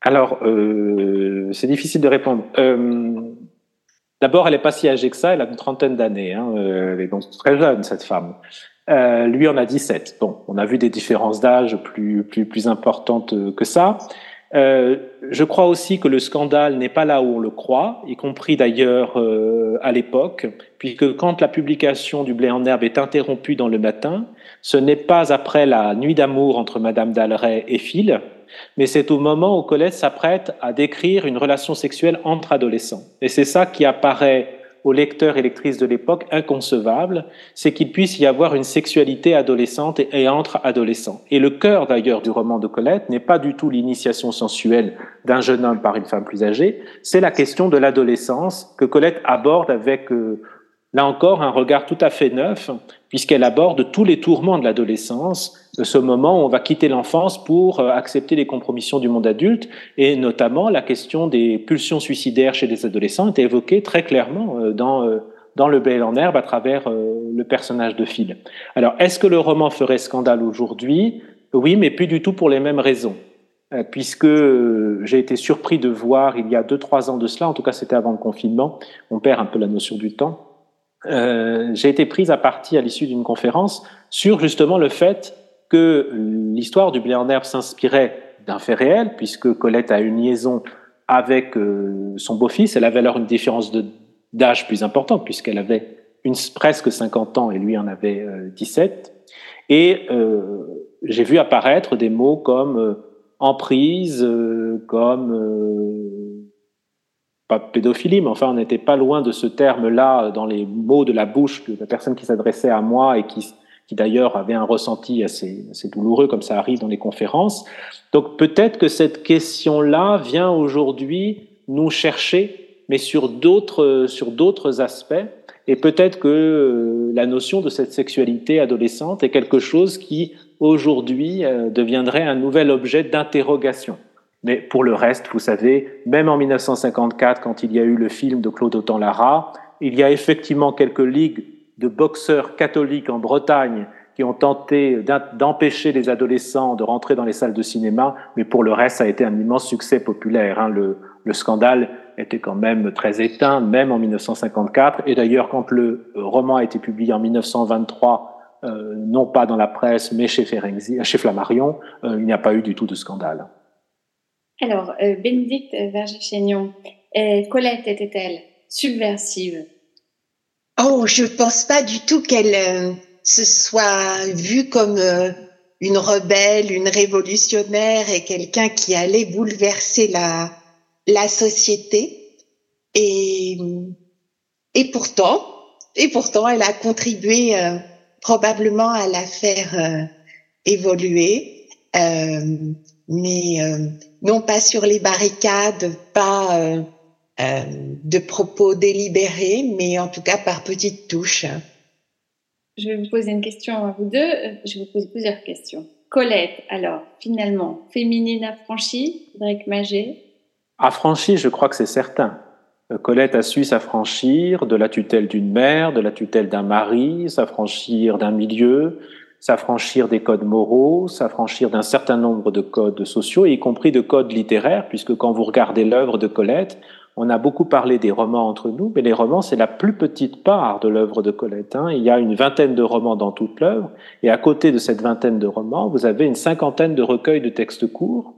Alors, euh, c'est difficile de répondre. Euh, D'abord, elle n'est pas si âgée que ça, elle a une trentaine d'années. Hein, elle est donc très jeune, cette femme. Euh, lui en a 17. Bon, on a vu des différences d'âge plus, plus, plus importantes que ça. Euh, je crois aussi que le scandale n'est pas là où on le croit, y compris d'ailleurs euh, à l'époque, puisque quand la publication du blé en herbe est interrompue dans le matin, ce n'est pas après la nuit d'amour entre Madame d'Alray et Phil, mais c'est au moment où Colette s'apprête à décrire une relation sexuelle entre adolescents. Et c'est ça qui apparaît aux lecteurs et lectrices de l'époque inconcevable, c'est qu'il puisse y avoir une sexualité adolescente et entre adolescents. Et le cœur d'ailleurs du roman de Colette n'est pas du tout l'initiation sensuelle d'un jeune homme par une femme plus âgée, c'est la question de l'adolescence que Colette aborde avec euh, là encore un regard tout à fait neuf, puisqu'elle aborde tous les tourments de l'adolescence, de ce moment où on va quitter l'enfance pour euh, accepter les compromissions du monde adulte, et notamment la question des pulsions suicidaires chez les adolescents est évoquée très clairement euh, dans, euh, dans Le Bel en herbe à travers le personnage de Phil. Alors, est-ce que le roman ferait scandale aujourd'hui? Oui, mais plus du tout pour les mêmes raisons puisque j'ai été surpris de voir il y a deux trois ans de cela, en tout cas c'était avant le confinement, on perd un peu la notion du temps, euh, j'ai été prise à partie à l'issue d'une conférence sur justement le fait que l'histoire du blé en herbe s'inspirait d'un fait réel, puisque Colette a une liaison avec euh, son beau-fils. Elle avait alors une différence d'âge plus importante, puisqu'elle avait une, presque 50 ans et lui en avait euh, 17. Et euh, j'ai vu apparaître des mots comme emprise, comme pas pédophilie, mais enfin, on n'était pas loin de ce terme-là dans les mots de la bouche de la personne qui s'adressait à moi et qui, qui d'ailleurs avait un ressenti assez, assez douloureux, comme ça arrive dans les conférences. Donc peut-être que cette question-là vient aujourd'hui nous chercher mais sur d'autres sur d'autres aspects. Et peut-être que euh, la notion de cette sexualité adolescente est quelque chose qui aujourd'hui euh, deviendrait un nouvel objet d'interrogation. Mais pour le reste, vous savez, même en 1954, quand il y a eu le film de Claude Autant-Lara, il y a effectivement quelques ligues de boxeurs catholiques en Bretagne qui ont tenté d'empêcher les adolescents de rentrer dans les salles de cinéma, mais pour le reste, ça a été un immense succès populaire. Hein. Le, le, scandale était quand même très éteint, même en 1954. Et d'ailleurs, quand le roman a été publié en 1923, euh, non pas dans la presse, mais chez, Ferenczi, chez Flammarion, euh, il n'y a pas eu du tout de scandale. Alors, euh, Bénédicte Verger-Chaignon, euh, Colette était-elle subversive? Oh, je pense pas du tout qu'elle euh, se soit vue comme une rebelle, une révolutionnaire et quelqu'un qui allait bouleverser la, la société. Et, et pourtant, et pourtant, elle a contribué probablement à la faire évoluer, mais non pas sur les barricades, pas euh, de propos délibérés, mais en tout cas par petites touches. Je vais vous poser une question à vous deux. Euh, je vous poser plusieurs questions. Colette, alors, finalement, féminine affranchie, Drake Magé? Affranchie, je crois que c'est certain. Euh, Colette a su s'affranchir de la tutelle d'une mère, de la tutelle d'un mari, s'affranchir d'un milieu, s'affranchir des codes moraux, s'affranchir d'un certain nombre de codes sociaux, y compris de codes littéraires, puisque quand vous regardez l'œuvre de Colette, on a beaucoup parlé des romans entre nous, mais les romans, c'est la plus petite part de l'œuvre de Colette. Hein. Il y a une vingtaine de romans dans toute l'œuvre, et à côté de cette vingtaine de romans, vous avez une cinquantaine de recueils de textes courts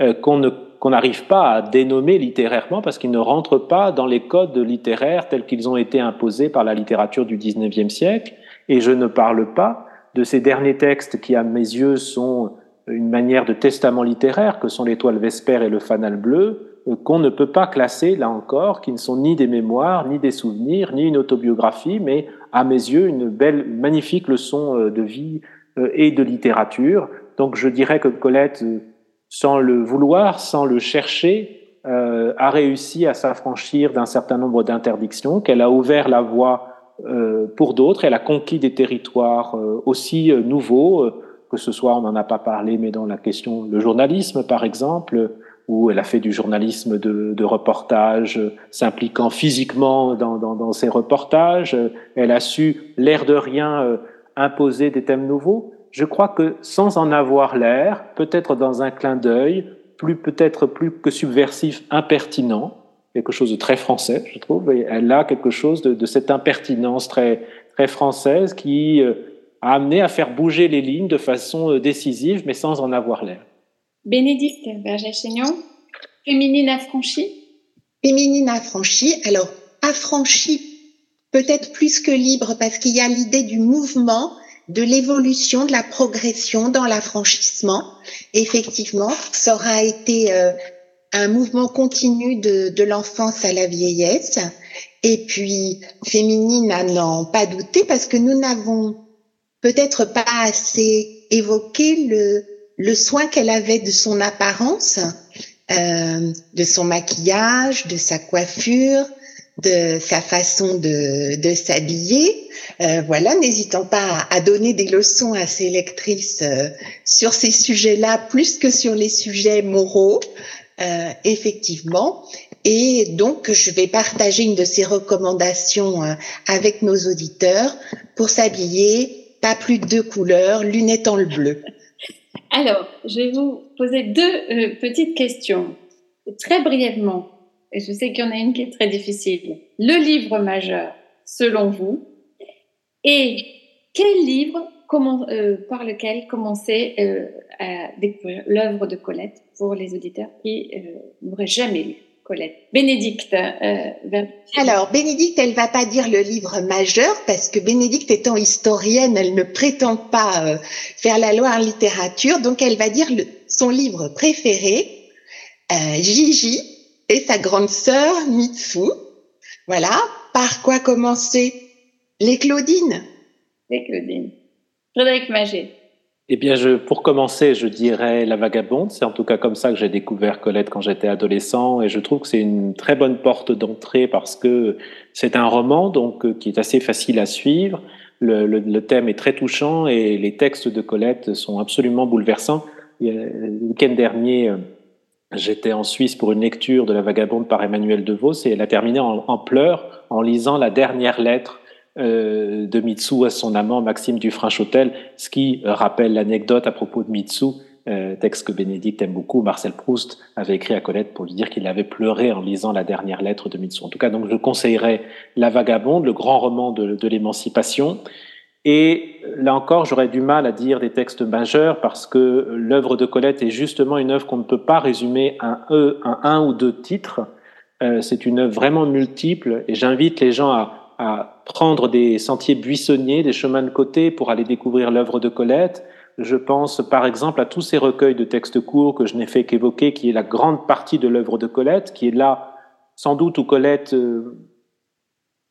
euh, qu'on n'arrive pas à dénommer littérairement parce qu'ils ne rentrent pas dans les codes littéraires tels qu'ils ont été imposés par la littérature du XIXe siècle. Et je ne parle pas de ces derniers textes qui, à mes yeux, sont une manière de testament littéraire, que sont l'étoile vespère et le fanal bleu, euh, qu'on ne peut pas classer, là encore, qui ne sont ni des mémoires, ni des souvenirs, ni une autobiographie, mais à mes yeux une belle, magnifique leçon euh, de vie euh, et de littérature. Donc je dirais que Colette, sans le vouloir, sans le chercher, a réussi à s'affranchir d'un certain nombre d'interdictions, qu'elle a ouvert la voie pour d'autres, elle a conquis des territoires aussi nouveaux, que ce soit, on n'en a pas parlé, mais dans la question, le journalisme par exemple, où elle a fait du journalisme de, de reportage, s'impliquant physiquement dans, dans, dans, ses reportages. Elle a su, l'air de rien, euh, imposer des thèmes nouveaux. Je crois que sans en avoir l'air, peut-être dans un clin d'œil, plus peut-être plus que subversif, impertinent, quelque chose de très français, je trouve. Et elle a quelque chose de, de cette impertinence très très française qui euh, a amené à faire bouger les lignes de façon euh, décisive, mais sans en avoir l'air. Bénédicte Berger-Chaignon, féminine affranchie Féminine affranchie, alors affranchie peut-être plus que libre parce qu'il y a l'idée du mouvement, de l'évolution, de la progression dans l'affranchissement. Effectivement, ça aura été euh, un mouvement continu de, de l'enfance à la vieillesse. Et puis, féminine à n'en pas douter parce que nous n'avons peut-être pas assez évoqué le, le soin qu'elle avait de son apparence, euh, de son maquillage, de sa coiffure, de sa façon de, de s'habiller. Euh, voilà, n'hésitant pas à, donner des leçons à ses lectrices euh, sur ces sujets-là, plus que sur les sujets moraux, euh, effectivement. Et donc, je vais partager une de ces recommandations euh, avec nos auditeurs pour s'habiller, pas plus de deux couleurs, lunettes en le bleu. Alors, je vais vous poser deux euh, petites questions, très brièvement. Et je sais qu'il y en a une qui est très difficile. Le livre majeur, selon vous, et quel livre comment, par lequel commencer à découvrir l'œuvre de Colette? Pour les auditeurs qui euh, n'auraient jamais lu Colette. Bénédicte. Euh, Alors, Bénédicte, elle va pas dire le livre majeur parce que Bénédicte étant historienne, elle ne prétend pas euh, faire la loi en littérature, donc elle va dire le, son livre préféré, euh, Gigi et sa grande sœur Mitsu. Voilà. Par quoi commencer? Les Claudines. Les Claudines. Frédéric Magé. Eh bien, je, pour commencer, je dirais La Vagabonde. C'est en tout cas comme ça que j'ai découvert Colette quand j'étais adolescent, et je trouve que c'est une très bonne porte d'entrée parce que c'est un roman donc euh, qui est assez facile à suivre. Le, thème est très touchant et les textes de Colette sont absolument bouleversants. Le week-end dernier, euh, j'étais en Suisse pour une lecture de La Vagabonde par Emmanuel DeVos et elle a terminé en, en pleurs en lisant la dernière lettre euh, de Mitsu à son amant Maxime Dufresne-Chautel, ce qui rappelle l'anecdote à propos de Mitsu, euh, texte que Bénédicte aime beaucoup. Marcel Proust avait écrit à Colette pour lui dire qu'il avait pleuré en lisant la dernière lettre de Mitsu. En tout cas, donc je conseillerais La Vagabonde, le grand roman de, l'émancipation. Et là encore, j'aurais du mal à dire des textes majeurs parce que l'œuvre de Colette est justement une œuvre qu'on ne peut pas résumer à un, ou deux titres. Euh, c'est une œuvre vraiment multiple et j'invite les gens à prendre des sentiers buissonniers, des chemins de côté pour aller découvrir l'œuvre de Colette. Je pense par exemple à tous ces recueils de textes courts que je n'ai fait qu'évoquer, qui est la grande partie de l'œuvre de Colette, qui est là sans doute où Colette euh,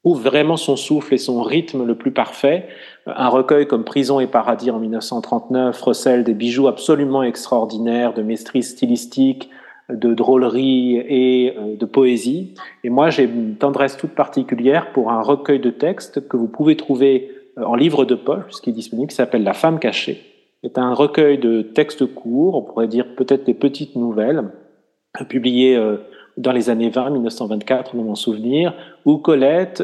vraiment son souffle et son rythme le plus parfait. Un recueil comme Prison et Paradis en 1939 recèle des bijoux absolument extraordinaires de maîtrise stylistique, de drôlerie et euh, de poésie. Et moi, j'ai une tendresse toute particulière pour un recueil de textes que vous pouvez trouver euh, en livre de poche, puisqu'il est disponible, qui s'appelle La femme cachée. C'est un recueil de textes courts, on pourrait dire peut-être des petites nouvelles, publiées euh, dans les années 20, 1924, dans mon souvenir, où Colette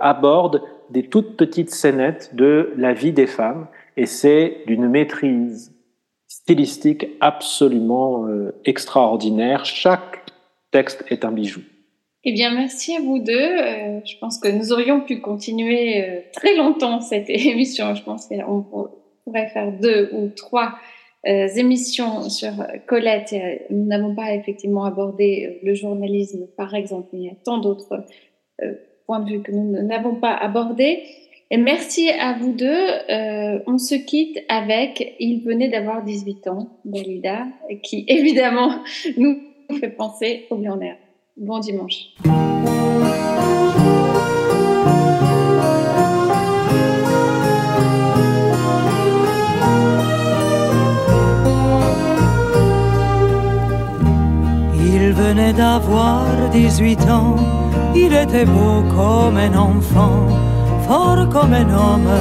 aborde des toutes petites scénettes de la vie des femmes, et c'est d'une maîtrise stylistique absolument euh, extraordinaire. Chaque texte est un bijou. Eh bien, merci à vous deux. Euh, je pense que nous aurions pu continuer euh, très longtemps cette émission. Je pense qu'on pourrait faire deux ou trois émissions sur Colette. Nous n'avons pas effectivement abordé le journalisme, par exemple, mais il y a tant d'autres points de vue que nous n'avons pas abordés. Et merci à vous deux. Euh, on se quitte avec Il venait d'avoir 18 ans, Dalida, qui évidemment nous fait penser au en air. Bon dimanche. Il venait d'avoir 18 ans, il était beau comme un enfant fort comme un homme.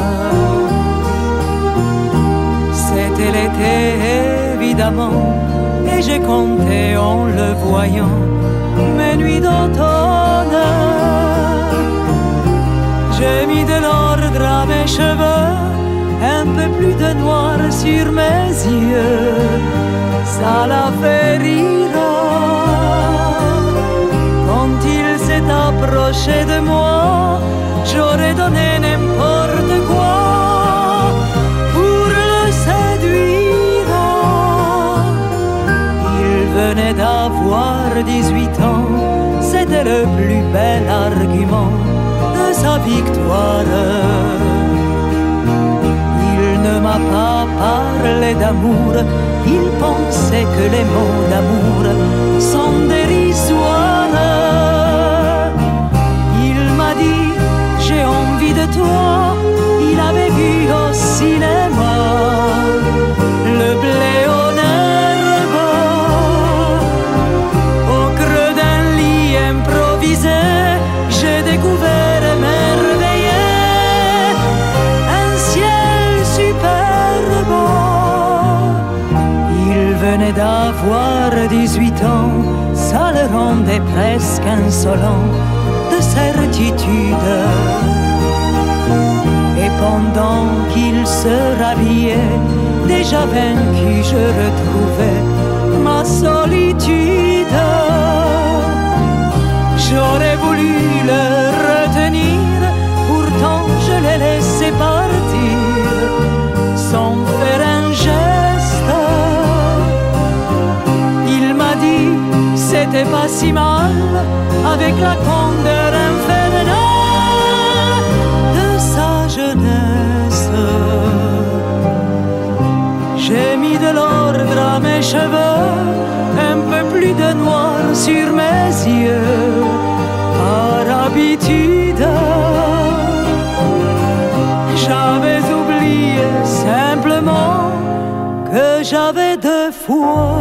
C'était l'été, évidemment, et j'ai compté en le voyant mes nuits d'automne. J'ai mis de l'ordre à mes cheveux, un peu plus de noir sur mes yeux, ça l'a fait rire. Quand il s'est approché de moi, n'importe quoi pour le séduire. Il venait d'avoir 18 ans, c'était le plus bel argument de sa victoire. Il ne m'a pas parlé d'amour, il pensait que les mots d'amour toi, il avait vu au cinéma le blé herbe au creux d'un lit improvisé. J'ai découvert émerveillé un ciel superbe. Il venait d'avoir 18 ans, ça le rendait presque insolent de certitude pendant qu'il se rhabillait, déjà vaincu, je retrouvais ma solitude. J'aurais voulu le retenir, pourtant je l'ai laissé partir sans faire un geste. Il m'a dit, c'était pas si mal avec la candeur cheveux, un peu plus de noir sur mes yeux, par habitude. J'avais oublié simplement que j'avais deux fois.